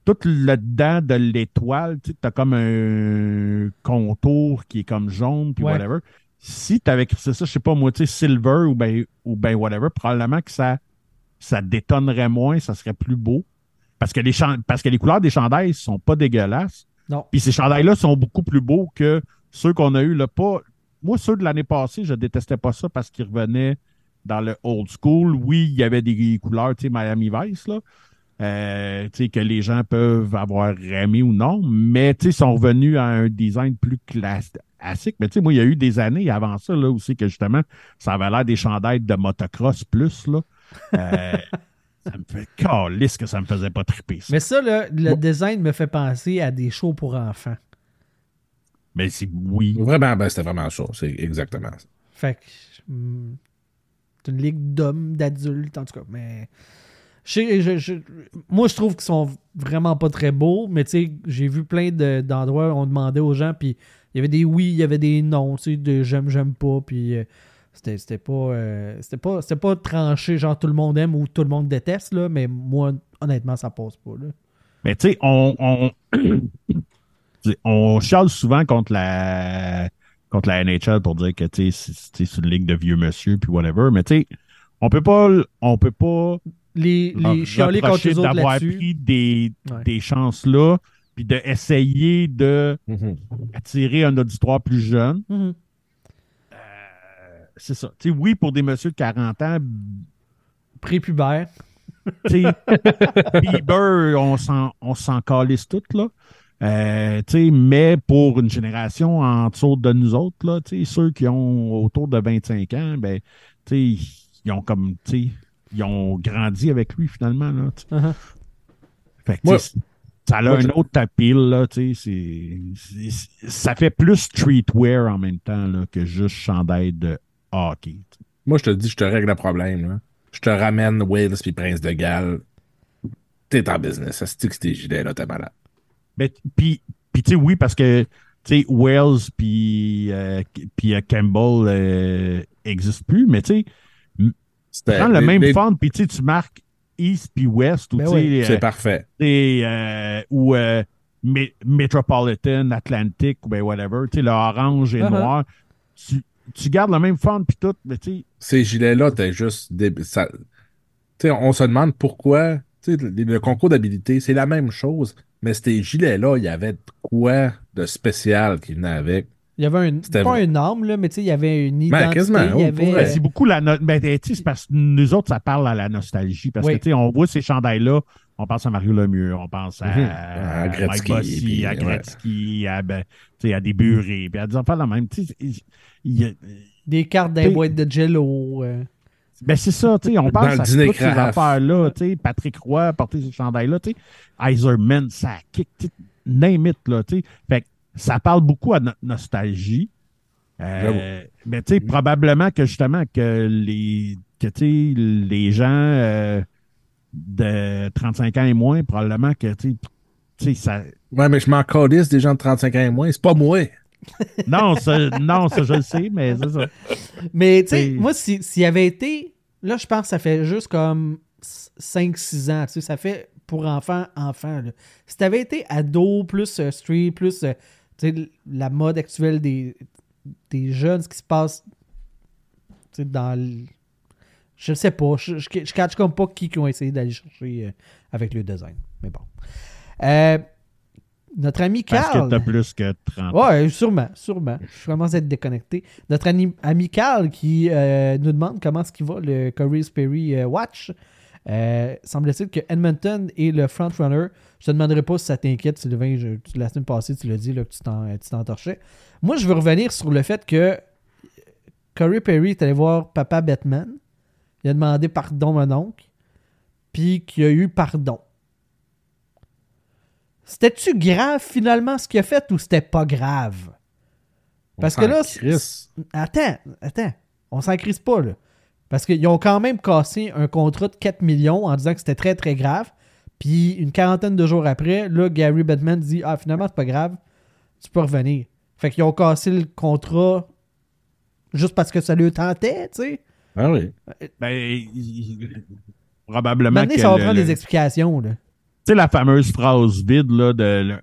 tout le dedans de l'étoile, tu t'as comme un contour qui est comme jaune, puis Ouais. whatever. Si t'avais écrit ça, je sais pas, moi, tu sais, silver ou ben, ou ben whatever, probablement que ça, ça détonnerait moins, ça serait plus beau. Parce que les, chan- parce que les couleurs des chandails sont pas dégueulasses. Non. Puis ces chandails-là sont beaucoup plus beaux que ceux qu'on a eu là. Pas... Moi, ceux de l'année passée, je détestais pas ça parce qu'ils revenaient dans le old school. Oui, il y avait des couleurs, tu sais, Miami Vice, là. Euh, que les gens peuvent avoir aimé ou non, mais ils sont revenus à un design plus classique. Mais tu sais, moi, il y a eu des années avant ça, là, aussi, que justement, ça avait l'air des chandails de motocross plus, là. Euh, ça me fait calisse que ça me faisait pas triper, ça. Mais ça, là, le design me fait penser à des shows pour enfants. Mais c'est oui. Vraiment, ben, c'était vraiment ça. C'est exactement ça. Fait que. hmm, c'est une ligue d'hommes, d'adultes, en tout cas. Mais. Moi, je trouve qu'ils sont vraiment pas très beaux, mais tu sais, j'ai vu plein de- d'endroits où on demandait aux gens, puis il y avait des oui, il y avait des non, tu sais, de j'aime, j'aime pas, puis euh, c'était c'était pas, euh, c'était pas, pas tranché, genre tout le monde aime ou tout le monde déteste, là, mais moi, honnêtement, ça passe pas, là. Mais tu sais, on, on, on souvent contre la contre la NHL pour dire que tu sais, c'est une ligue de vieux monsieur puis whatever. Mais tu sais, on peut pas on peut pas Les, les chialer contre les autres d'avoir pris des, Ouais. des chances là puis d'essayer de Mhm. attirer un auditoire plus jeune. Mhm. C'est ça. Tu sais, oui, pour des messieurs de 40 ans, Prépubère. tu sais, Bieber, on s'en, on s'en calisse toutes, là. Euh, tu sais, mais pour une génération en dessous de nous autres, là, tu sais, ceux qui ont autour de 25 ans, ben, tu sais, ils ont comme, tu sais, ils ont grandi avec lui finalement, là. Uh-huh. Fait que, ça a un autre tapis, là, tu sais, c'est, c'est- ça fait plus streetwear en même temps, là, que juste chandail de hockey. Moi, je te dis, je te règle le problème. Là. Je te ramène Wales puis Prince de Galles. T'es en business. Ça se dit que tes gilets, là, t'es malade. Mais puis, puis tu sais, oui, parce que tu sais, Wells puis euh, puis, euh, Campbell euh, existent plus, mais tu sais, C'était- prends le les- même les- font, puis tu marques East puis West, Ben oui. C'est euh, parfait. euh, ou euh, Me- Metropolitan, Atlantic, ou ben whatever, tu sais, le orange et Uh-huh. noir, tu, tu gardes la même forme puis tout, mais tu sais, Ces gilets-là, t'es juste. dé- ça- tu sais, on se demande pourquoi. tu sais, le, le concours d'habilité, c'est la même chose, mais ces gilets-là, il y avait de quoi de spécial qui venait avec. Il y avait un, C'était pas vrai. un arme, là, mais tu sais, il y avait une identité. Ben, quasiment, il y avait, euh, c'est beaucoup la no- ben, tu sais, c'est parce que nous autres, ça parle à la nostalgie. Parce Oui. que, tu sais, on voit ces chandails-là, on pense à Mario Lemieux, on pense à, Mhm. à À Gretzky, Mike Bossy, puis, à ouais. Gretzky, à, ben, tu sais, à des Burés, puis à des enfants de même. Tu sais, il- il- des cartes d'un boîte de jello. euh. Ben c'est ça, tu sais, on pense à toutes ces affaires-là, tu sais, Patrick Roy, porter ces chandails-là, tu sais, Iserman, ça kick, tu sais, name it, là, tu sais. Fait que ça parle beaucoup à notre nostalgie. Euh, mais tu sais, probablement que justement que les, que, les gens euh, de 35 ans et moins, probablement que, tu sais, ça... Ouais, mais je m'en calisse des gens de 35 ans et moins. C'est pas moi. Non, ça, non, ça, je le sais, mais c'est ça. Mais tu sais, moi, si- s'il y avait été. Là, je pense que ça fait juste comme 5-6 ans. Tu sais, ça fait pour enfants, enfants. là. Si t'avais été ado, plus euh, street, plus euh, la mode actuelle des, des jeunes, ce qui se passe dans le. Je sais pas. Je, je, je catch comme pas qui qui ont essayé d'aller chercher euh, avec le design. Mais bon. Euh, notre ami Parce Carl. que t'as plus que 30 ans. Ouais, sûrement, sûrement. Je commence à être déconnecté. Notre ani- ami Carl qui euh, nous demande comment est-ce qu'il va le Corey Perry euh, Watch. Euh, Semble-t-il que Edmonton est le frontrunner. Je te demanderai pas si ça t'inquiète, Sylvain. Je- la semaine passée, tu l'as dit là, que tu t'en- tu t'entorchais. Moi, je veux revenir sur le fait que Corey Perry est allé voir Papa Batman. Il a demandé pardon à oncle. Puis qu'il a eu pardon. C'était-tu grave finalement ce qu'il a fait ou c'était pas grave? Parce On que là, crisse. Attends, attends. On s'en crise pas, là. Parce qu'ils ont quand même cassé un contrat de 4 millions en disant que c'était très, très grave. Puis une quarantaine de jours après, là, Gary Bettman dit Ah, finalement, c'est pas grave. Tu peux revenir. Fait qu'ils ont cassé le contrat juste parce que ça lui tentait, tu sais. Ah oui. Ben, il- probablement Maintenant, que ça va le- prendre le- des explications, là. Tu sais, la fameuse phrase vide, là, de le,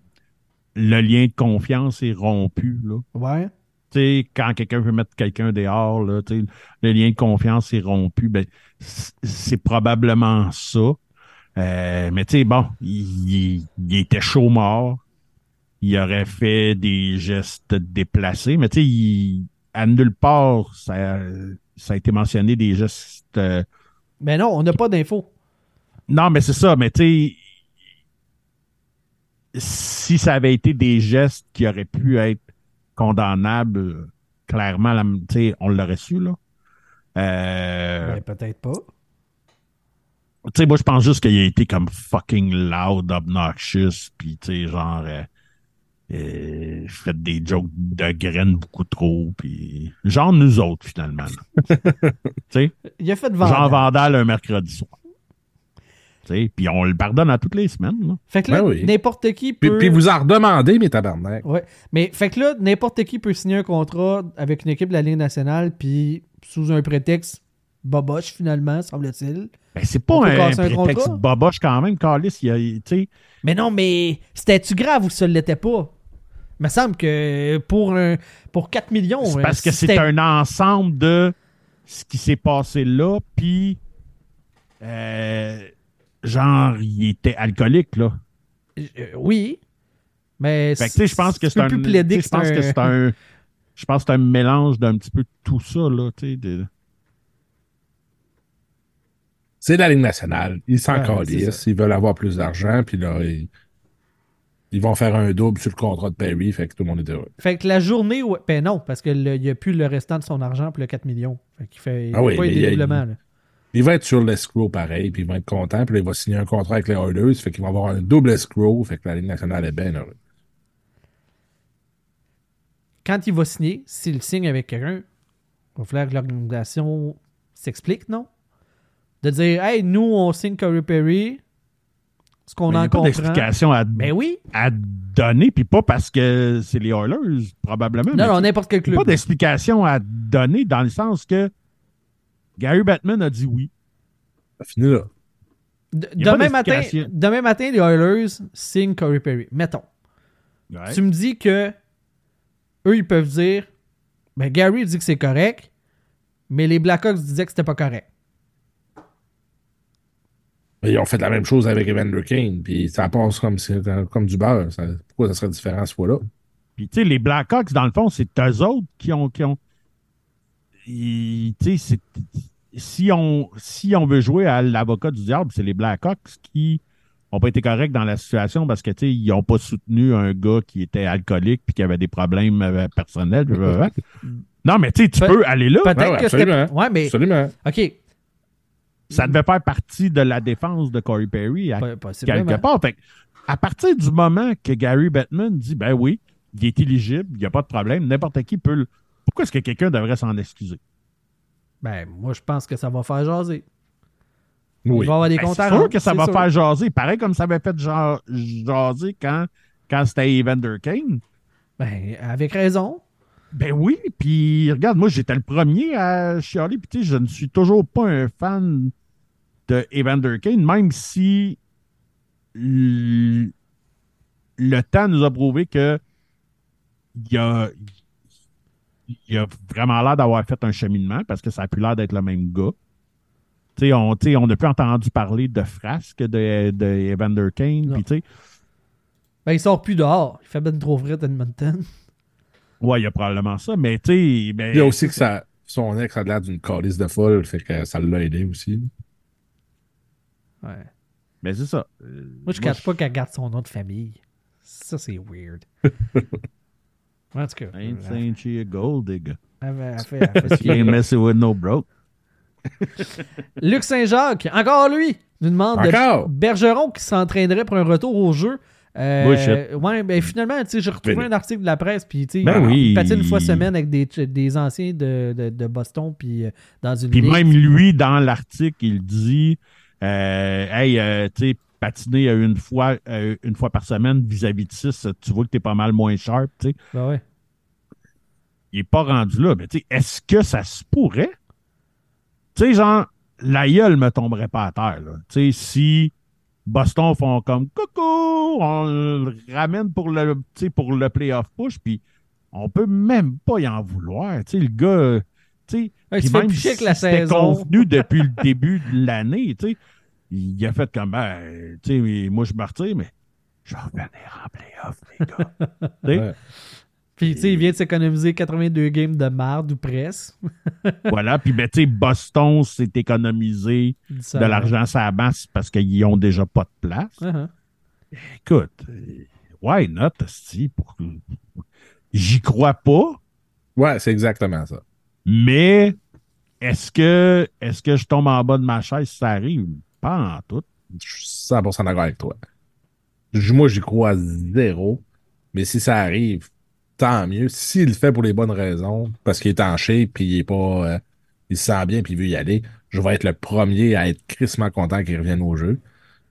le lien de confiance est rompu, là. Ouais. Tu sais, quand quelqu'un veut mettre quelqu'un dehors, là, le lien de confiance est rompu, ben, c'est probablement ça. Euh, mais tu sais, bon, il, il- était chaud mort. Il aurait fait des gestes déplacés, mais tu sais, il- à nulle part, ça, ça a été mentionné des gestes euh, Mais non, on n'a pas d'infos. non, mais c'est ça, mais tu sais, si ça avait été des gestes qui auraient pu être condamnables, euh, clairement, la- on l'aurait su, là. Euh, Ben, peut-être pas. tu sais, moi, je pense juste qu'il a été comme fucking loud, obnoxious, puis tu sais, genre, euh, euh, fait des jokes de graines beaucoup trop, puis genre nous autres, finalement. tu sais? Il a fait Jean vendre. Vandal un mercredi soir. Puis on le pardonne à toutes les semaines. Là. Fait que là, Ben oui. n'importe qui Puis, peut. puis vous en redemandez, mes tabarnak. Ouais. Mais fait que là, n'importe qui peut signer un contrat avec une équipe de la Ligue nationale, puis sous un prétexte boboche, finalement, semble-t-il. Ben, c'est pas un, un prétexte contrat? boboche quand même, Carlis. Il y a, tu sais, Mais non, mais c'était-tu grave ou ça ne l'était pas? Il me semble que pour, un, pour 4 millions. c'est euh, parce que c'est un ensemble de ce qui s'est passé là, puis euh, genre, il était alcoolique, là. Euh, oui. Mais Fait que, tu sais, je pense que c'est un. Je pense que c'est un. Je pense que c'est un mélange d'un petit peu tout ça, là, tu sais. de- C'est la Ligue nationale. Ils s'en calissent. Ils veulent avoir plus d'argent. Puis là, ils, ils vont faire un double sur le contrat de Perry. Fait que tout le monde est heureux. Fait que la journée où. Ben non, parce qu'il n'y a plus le restant de son argent pour le 4 millions. Fait qu'il fait. Il Ah oui, pas il y a- dédoublement, là. Il va être sur l'escrow pareil. Puis il va être content. Puis là, il va signer un contrat avec les Oilers. Fait qu'ils vont avoir un double escrow. Fait que la Ligue nationale est bien heureuse. Quand il va signer, s'il signe avec quelqu'un, il va falloir que l'organisation s'explique, non? De dire, hey, nous, on signe Corey Perry. Ce qu'on en a pas comprend. d'explication à, Ben oui. à donner, puis pas parce que c'est les Oilers, probablement. mais Non, non, n'importe quel Il n'y a club. pas d'explication à donner dans le sens que Gary Batman a dit oui. Ça finit là. Demain matin, demain matin, les Oilers signent Corey Perry. Mettons. Tu me dis que eux, ils peuvent dire Ben, Gary dit que c'est correct, mais les Blackhawks disaient que c'était pas correct. Ils ont fait la même chose avec Evander Kane, puis ça passe comme, comme du beurre. Ça- pourquoi ça serait différent ce fois-là? Puis, tu sais, les Blackhawks, dans le fond, c'est eux autres qui ont. Qui ont si on, si on veut jouer à l'avocat du diable, c'est les Blackhawks qui n'ont pas été corrects dans la situation parce que, ils n'ont pas soutenu un gars qui était alcoolique puis qui avait des problèmes euh, personnels. non, mais tu Pe- peux aller là. Peut-être Ouais, que c'était. absolument. Ouais, mais. Absolument. OK. Ça devait faire partie de la défense de Corey Perry à quelque part. Fait à partir du moment que Gary Bettman dit ben oui, il est éligible, il n'y a pas de problème, n'importe qui peut le. Pourquoi est-ce que quelqu'un devrait s'en excuser? Ben, moi, je pense que ça va faire jaser. Oui. Il va y avoir des Ben, comptes c'est sûr que ça va sûr. faire jaser. Pareil comme ça avait fait ja- jaser quand, quand c'était Evander Kane. Ben, avec raison. Ben oui, puis regarde, moi j'étais le premier à chialer, puis tu sais, je ne suis toujours pas un fan de Evander Kane, même si le, le temps nous a prouvé que il a, il a vraiment l'air d'avoir fait un cheminement parce que ça a plus l'air d'être le même gars. Tu sais, on, sais, on n'a plus entendu parler de frasque de, de Evander Kane, Non. puis tu sais, Ben, il sort plus dehors. Il fait ben trop frais Edmonton. ouais, il y a probablement ça, mais tu sais, ben, Il y a aussi que ça, son ex a l'air d'une calice de folle, fait que ça l'a aidé aussi. Ouais. ben c'est ça. Euh, Moi, je ne cache pas qu'elle garde son nom de famille. Ça, c'est weird. en tout cas. Ain't elle- saying she a gold digger. elle fait- elle fait- elle fait ce She qu'il ain't messing with no broke. Luc Saint-Jacques, encore lui, nous demande de? Bergeron qui s'entraînerait pour un retour au jeu. Euh, ouais, ben finalement, tu sais, j'ai retrouvé Ben, un article de la presse, puis tu sais, Ben il oui. patine une fois semaine avec des, des anciens de, de, de Boston, puis euh, dans une Puis même lui, dans l'article, il dit euh, Hey, euh, tu sais, patiner une fois, une fois par semaine vis-à-vis de 6, tu vois que t'es pas mal moins sharp, tu sais. Ben ouais. Il est pas rendu là. Mais tu sais, est-ce que ça se pourrait? Tu sais, genre, la gueule me tomberait pas à terre, là. Tu sais, si Boston font comme coucou, on le ramène pour le, tu pour le playoff push, puis on peut même pas y en vouloir. Tu sais, le gars, tu sais, Ouais, même si la c'était saison. convenu depuis le début de l'année, tu sais, il a fait comme, ben, tu sais, moi je me retire, mais je vais revenir en playoff, les gars. Ouais. Puis tu sais, il vient de s'économiser 82 games de marde ou presque. Voilà, puis ben, tu sais, Boston s'est économisé de l'argent sur la masse parce qu'ils ont déjà pas de place. Uh-huh. Écoute, why not, pour... J'y crois pas, Ouais, c'est exactement ça. mais est-ce que est-ce que je tombe en bas de ma chaise si ça arrive? Pas en tout. Je suis 100% d'accord avec toi. Moi, j'y crois zéro. Mais si ça arrive, tant mieux. S'il le fait pour les bonnes raisons, parce qu'il est en shape, puis il est pas. euh, il se sent bien, puis il veut y aller, je vais être le premier à être crissement content qu'il revienne au jeu.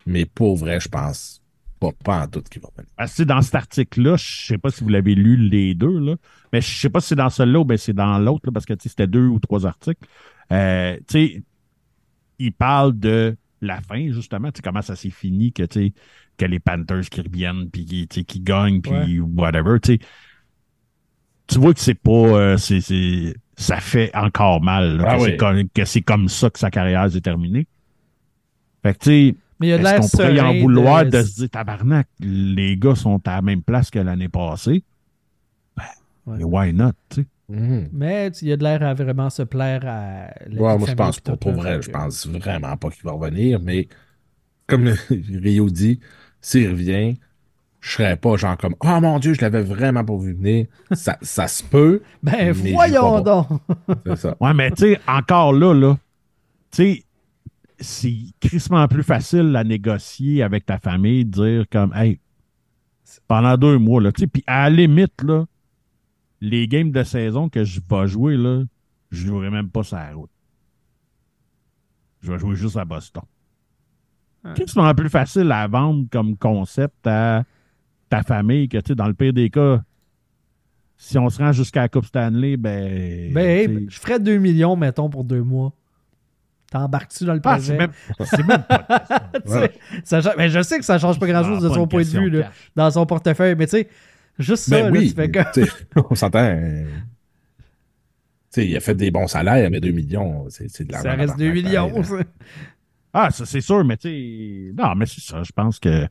Mais pour vrai, je pense pas, pas en tout qu'il va que dans cet article-là, je sais pas si vous l'avez lu les deux, là, mais je sais pas si c'est dans celui-là ou ben c'est dans l'autre, parce que c'était deux ou trois articles. Euh, il parle de la fin, justement, tu sais, comment ça s'est fini, que, tu sais, que les Panthers qui reviennent, puis qui, tu sais, qui gagnent, puis whatever, tu sais. Tu vois que c'est pas... euh, c'est, c'est- ça fait encore mal, là, Ah que, oui. c'est comme, que c'est comme ça que sa carrière s'est terminée. Fait que, tu sais, Mais il y a de l'air est-ce qu'on pourrait y en vouloir de- de... se dire, tabarnak, les gars sont à la même place que l'année passée? Ben, Ouais. why not, tu sais? Mhm. Mais il y a de l'air à vraiment se plaire à la Ouais, vie moi, je pense Pour là, vrai, je pense vraiment pas qu'il va revenir. Mais comme le- Rio dit, s'il revient, je serais pas genre comme Oh mon Dieu, je l'avais vraiment pas vu venir. Ça, ça se peut. Ben, voyons donc! C'est ça. Ouais, mais tu sais, encore là, là, tu sais, c'est crissement plus facile à négocier avec ta famille, dire comme, hey, pendant deux mois, là, tu sais, puis à la limite, là, les games de saison que je vais jouer, là, je jouerai même pas sur la route. Je vais jouer juste à Boston. Ouais. Crissement plus facile à vendre comme concept à ta famille que, tu sais, dans le pire des cas, si on se rend jusqu'à la Coupe Stanley, ben. Ben, hey, je ferais 2 millions, mettons, pour deux mois. T'embarques-tu dans le Ah, projet? c'est même, pas. Ça mais je sais que ça change pas grand-chose de son point de vue là, dans son portefeuille, mais tu sais, juste ça, Ben là, oui, tu fais sais, on s'entend. euh, sais, il a fait des bons salaires, mais 2 millions, c'est de l'argent. Ça reste 2 millions. là. ça. Ah, ça, c'est sûr, mais tu sais. Non, mais c'est ça. Je pense que.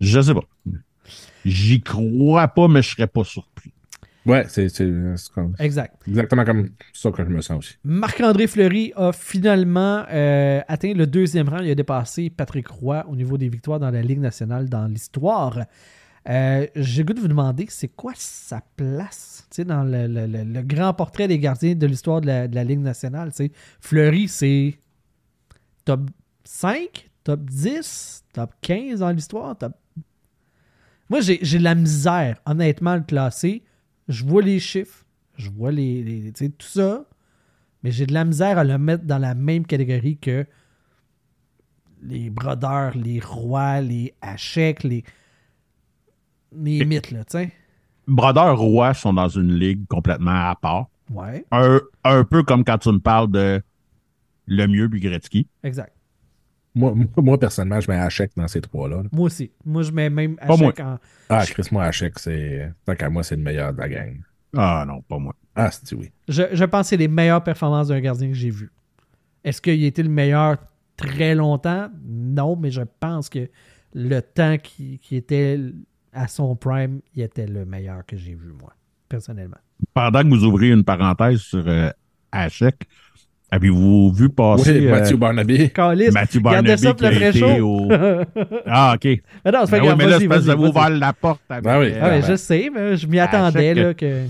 Je sais pas. J'y crois pas, mais je serais pas surpris. Ouais, c'est comme- Exact. exactement comme ça que je me sens aussi. Marc-André Fleury a finalement euh, atteint le deuxième rang. Il a dépassé Patrick Roy au niveau des victoires dans la Ligue nationale dans l'histoire. Euh, J'ai goût de vous demander, c'est quoi sa place dans le, le- le- le grand portrait des gardiens de l'histoire de la, de la Ligue nationale? Fleury, c'est top 5, top 10, top 15 dans l'histoire. Top... Moi, j'ai de la misère, honnêtement, le classer. Je vois les chiffres, je vois les, tout ça, mais j'ai de la misère à le mettre dans la même catégorie que les brodeurs, les rois, les hacheks, les. Les mythes, là, tu sais. Brodeur Roy sont dans une ligue complètement à part. Ouais, Un, un peu comme quand tu me parles de le mieux Gretzky. exact. Moi, moi, moi, personnellement, je mets Hachek dans ces trois-là. là. Moi aussi. Moi, je mets même hachek en. Ah, Chris, moi, Hachek, c'est. Tant qu'à moi, c'est le meilleur de la gang. Ah non, pas moi. Ah, c'est oui. Je, je pense que c'est les meilleures performances d'un gardien que j'ai vu. Est-ce qu'il a été le meilleur très longtemps? Non, mais je pense que le temps qui, qui était à son prime, il était le meilleur que j'ai vu, moi, personnellement. Pendant que vous ouvrez une parenthèse sur euh, Hachek, avez-vous vu passer Oui, euh, Mathieu Barnaby. Calice, Mathieu Barnaby ça qui a été chaud. au... Ah, OK. Mais non, c'est pas Ben oui, grave, mais là, parce que vous vas-y. ouvert la porte avec... Ben oui. Ah ouais, euh, je sais, mais je m'y attendais Hachek, là, que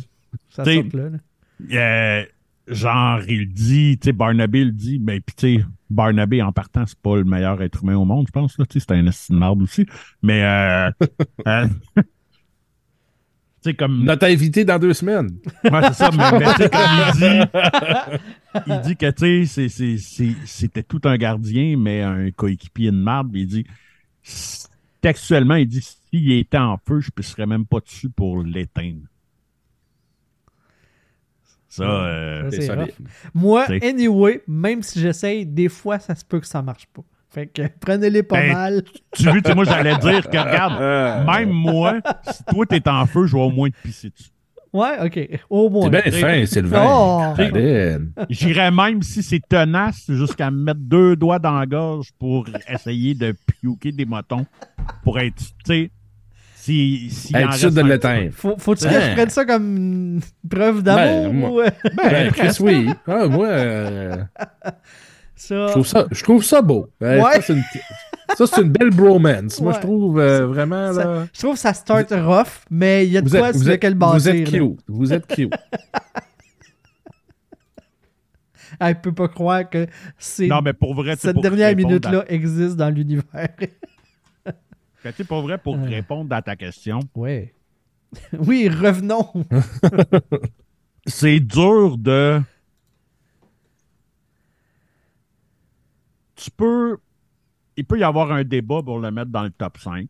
ça sorte là. là. euh, genre, il dit, tu sais, Barnaby le dit, mais puis tu sais, Barnaby en partant, c'est pas le meilleur être humain au monde, je pense, là, tu sais, c'est un estime marde aussi. Mais, euh, euh, sais, comme. Notre invité dans deux semaines. Ouais, c'est ça, mais, mais tu sais, comme il dit, il dit que, tu sais, c'est- c'est- c'est- c'était tout un gardien, mais un coéquipier de marde, puis il dit, textuellement, il dit, s'il était en feu, je ne serais même pas dessus pour l'éteindre. Ça, euh, Ça, C'est. Moi, T'sais. anyway, même si j'essaye, des fois, ça se peut que ça marche pas. Fait que prenez-les pas Ben, mal. tu veux, tu sais, moi, j'allais dire que, regarde, même moi, si toi, t'es en feu, je vais au moins te pisser dessus. Ouais, ok. Au moins. C'est bien fin, Sylvain. Oh. J'irais même si c'est tenace jusqu'à me mettre deux doigts dans la gorge pour essayer de piouquer des motons pour être, tu sais, si, si Être sûr de l'éteindre. Faut, faut-tu que Ben. je prenne ça comme une preuve d'amour Ben, moi- ou euh, Ben, Chris, oui. Ah, moi, euh, ça? je, trouve ça, je trouve ça beau. Ouais. Ça, c'est une, ça, c'est une belle bromance. Moi, je trouve euh, vraiment. Ça- Là, Je trouve que ça start rough, mais il y a de vous, quoi êtes, sur vous, êtes, lequel vous êtes cute. Vous êtes cute. Elle peut pas croire que c'est Non, mais pour vrai, cette pour dernière minute-là existe dans l'univers. tu sais, pour vrai, pour Euh. répondre à ta question, ouais. Oui, revenons. c'est dur de. Tu peux. Il peut y avoir un débat pour le mettre dans le top 5.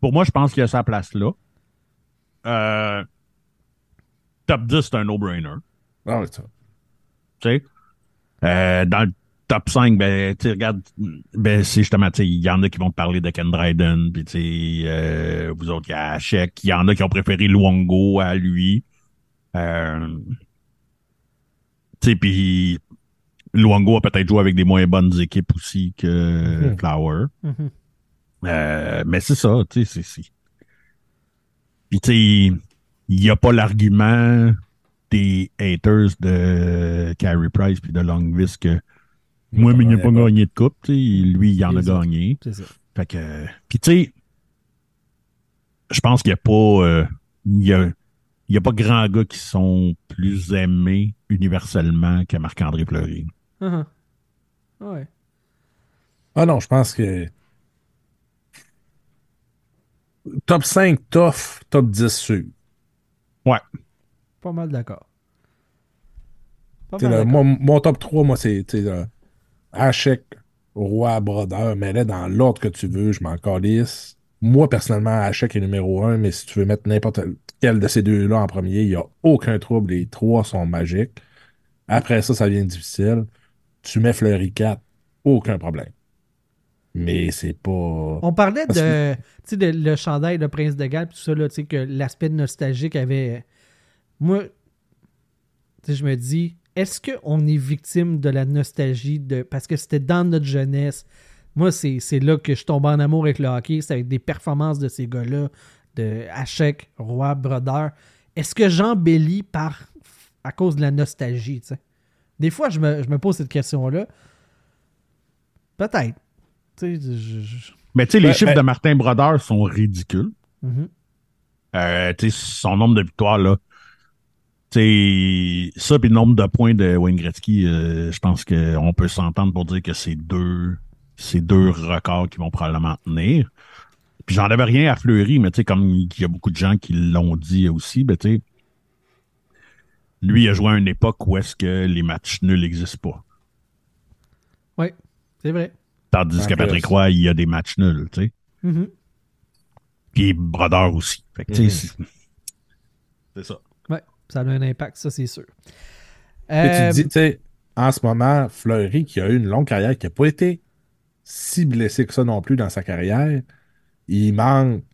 Pour moi, je pense qu'il y a sa place là. Euh, top 10, c'est un no-brainer. Ah, ouais, ça. Tu sais? Euh, dans le top 5, ben, tu sais, regarde, ben, c'est justement, tu il y en a qui vont te parler de Ken Dryden, puis tu euh, vous autres, il y a Hachek, il y en a qui ont préféré Luongo à lui. Euh, tu sais, puis Luongo a peut-être joué avec des moins bonnes équipes aussi que Mhm. Flower. Mhm. Euh, mais c'est ça, tu sais, c'est-. Puis tu sais, il n'y a pas l'argument des haters de Carey Price puis de Longvis que moi, mais il n'a pas gagné. de coupe, tu sais, lui, il en a gagné. C'est ça. Fait que, puis tu sais, je pense qu'il n'y a pas, euh, il y a, il a pas grand gars qui sont plus aimés universellement que Marc-André Fleury. Uh-huh. Ouais. Ah non, je pense que. Top 5 tough, top 10 sûr. Pas mal d'accord. Pas Tu sais, mal d'accord. moi, mon top 3, moi, c'est Hachek, Roi, Brodeur, mais là, dans l'ordre que tu veux, je m'en calisse. Moi, personnellement, Hachek est numéro 1, mais si tu veux mettre n'importe quel de ces deux-là en premier, il n'y a aucun trouble. Les trois sont magiques. Après ça, ça devient difficile. Tu mets Fleury 4, aucun problème. Mais c'est pas. On parlait Parce de, tu sais, de le chandail, le prince de Galles, tout ça, là, tu sais, que l'aspect nostalgique avait. Moi, je me dis, est-ce qu'on est victime de la nostalgie de. Parce que c'était dans notre jeunesse. Moi, c'est c'est là que je tombe en amour avec le hockey. C'est avec des performances de ces gars-là, de Hachek, Roy, Brodeur. Est-ce que j'embellis par à cause de la nostalgie, tu sais? Des fois, je me, je me pose cette question-là. Peut-être. Mais tu sais, les Ben, chiffres ben- de Martin Brodeur sont ridicules. Mhm. Euh, tu sais, son nombre de victoires, là. Tu sais, ça, puis le nombre de points de Wayne Gretzky, euh, je pense qu'on peut s'entendre pour dire que c'est deux, c'est deux records qui vont probablement tenir. Puis j'en avais rien à Fleury, mais tu sais, comme il y a beaucoup de gens qui l'ont dit aussi, ben tu sais, lui il a joué à une époque où est-ce que les matchs nuls n'existent pas. Oui, c'est vrai. Tandis En que Patrick. Roy, il y a des matchs nuls, tu sais. Mhm. Puis Brodeur aussi. Fait que, tu sais, c'est- ça. Ouais, ça a un impact, ça, c'est sûr. Et Euh, tu dis, tu sais, en ce moment, Fleury, qui a eu une longue carrière, qui n'a pas été si blessé que ça non plus dans sa carrière, il manque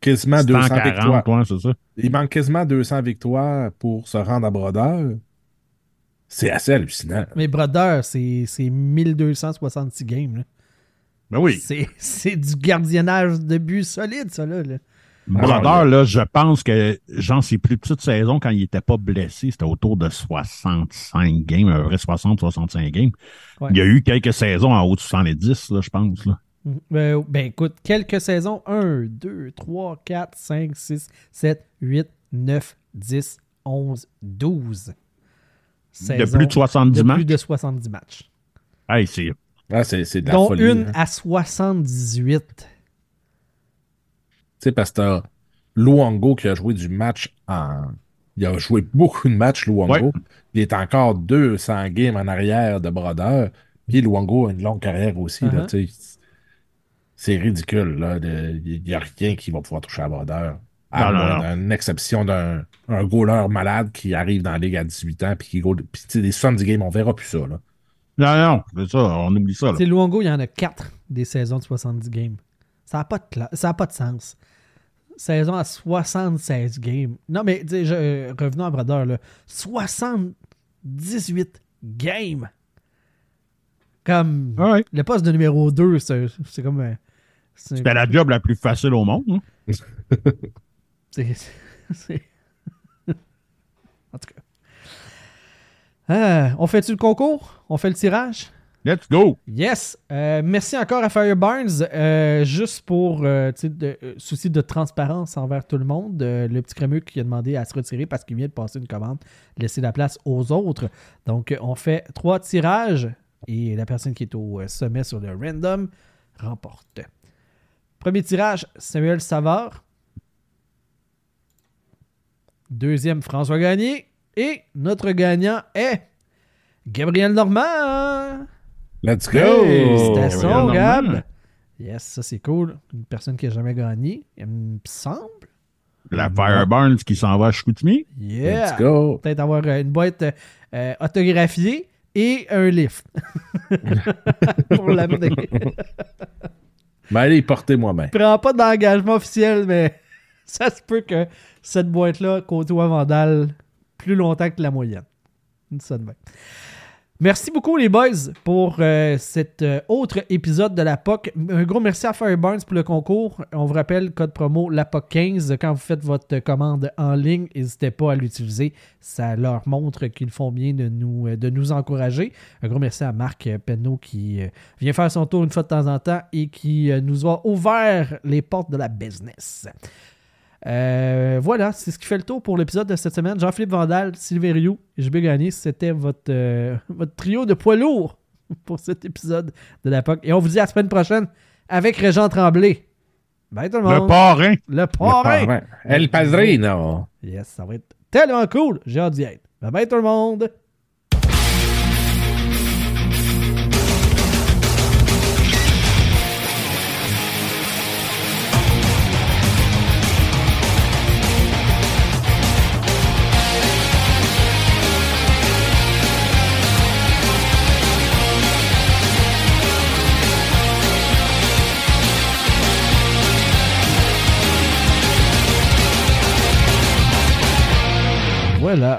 quasiment 200 victoires. 140, ouais, c'est ça. Il manque quasiment 200 victoires pour se rendre à Brodeur. C'est assez hallucinant. Mais Brodeur, c'est c'est 1266 games. là. Ben oui. C'est c'est du gardiennage de but solide, ça, là. là. Brodeur, là, je pense que, genre, ses plus petites saisons, quand il était pas blessé, c'était autour de 65 games, peu près 60-65 games. Ouais. Il y a eu quelques saisons en haut de 70, là, je pense. Là. Ben, ben, écoute, quelques saisons 1, 2, 3, 4, 5, 6, 7, 8, 9, 10, 11, 12. De Saisons plus de 70 de matchs? plus de 70 matchs. Hey, c'est Ah, c'est c'est de la Dont folie. une hein. à 78. Tu sais, parce que t'as Luongo qui a joué du match en. Il a joué beaucoup de matchs, Luongo. Ouais. Il est encore 200 games en arrière de Brodeur. Puis Luongo a une longue carrière aussi. là, Uh-huh. tu sais. C'est ridicule. là, Il n'y a rien qui va pouvoir toucher à Brodeur. À Non, d'une exception d'un un goaler malade qui arrive dans la ligue à 18 ans. Puis qui goal- puis, tu sais, des 70 games, on verra plus ça. Là. Non, non, c'est ça, on oublie ça. Là. C'est Luongo, il y en a 4 des saisons de 70 games. Ça n'a pas, de cla- ça a pas de sens. Saison à 76 games. Non, mais tu sais, je- euh, revenons à Brodeur. Là. 78 games. Comme Ah ouais. le poste de numéro 2, c'est c'est comme. Euh, C'était la job la plus facile au monde. hein. c'est- en tout cas. Ah, on fait-tu le concours? On fait le tirage? Let's go! Yes. Euh, merci encore à Fire Barnes. Euh, juste pour euh, de, euh, souci de transparence envers tout le monde, euh, le petit crémeux qui a demandé à se retirer parce qu'il vient de passer une commande, laisser la place aux autres. Donc, euh, on fait trois tirages et la personne qui est au euh, sommet sur le random remporte. Premier tirage, Samuel Savard. Deuxième, François Gagné. Et notre gagnant est Gabriel Normand. Let's go! Félicitations, Gabriel Gab. Yes, ça c'est cool. Une personne qui n'a jamais gagné, il me semble. La Fireburns qui s'en va à Chicoutimi. Yeah! Let's go! Peut-être avoir euh, une boîte euh, euh, autographiée et un lift. Pour l'amener. Mais allez, portez moi-même. prends pas d'engagement officiel, mais ça se peut que cette boîte-là côtoie Vandal plus longtemps que la moyenne. Ça de même. Merci beaucoup les boys pour euh, cet euh, autre épisode de la POC. Un gros merci à Fireburns pour le concours. On vous rappelle, code promo LAPOC15. Quand vous faites votre commande en ligne, n'hésitez pas à l'utiliser. Ça leur montre qu'ils font bien de nous, euh, de nous encourager. Un gros merci à Marc Penneau qui vient faire son tour une fois de temps en temps et qui nous a ouvert les portes de la business. Euh, voilà, c'est ce qui fait le tour pour l'épisode de cette semaine. Jean-Philippe Vandal, Sylvain Rioux et JB Gagné, c'était votre, euh, votre trio de poids lourds pour cet épisode de la POC. Et on vous dit à la semaine prochaine avec Régent Tremblay. Bye tout le monde. Le parrain. Le parrain. Ouais. El Padrino! Yes, ça va être tellement cool. J'ai hâte d'y être. Bye bye tout le monde. Voilà.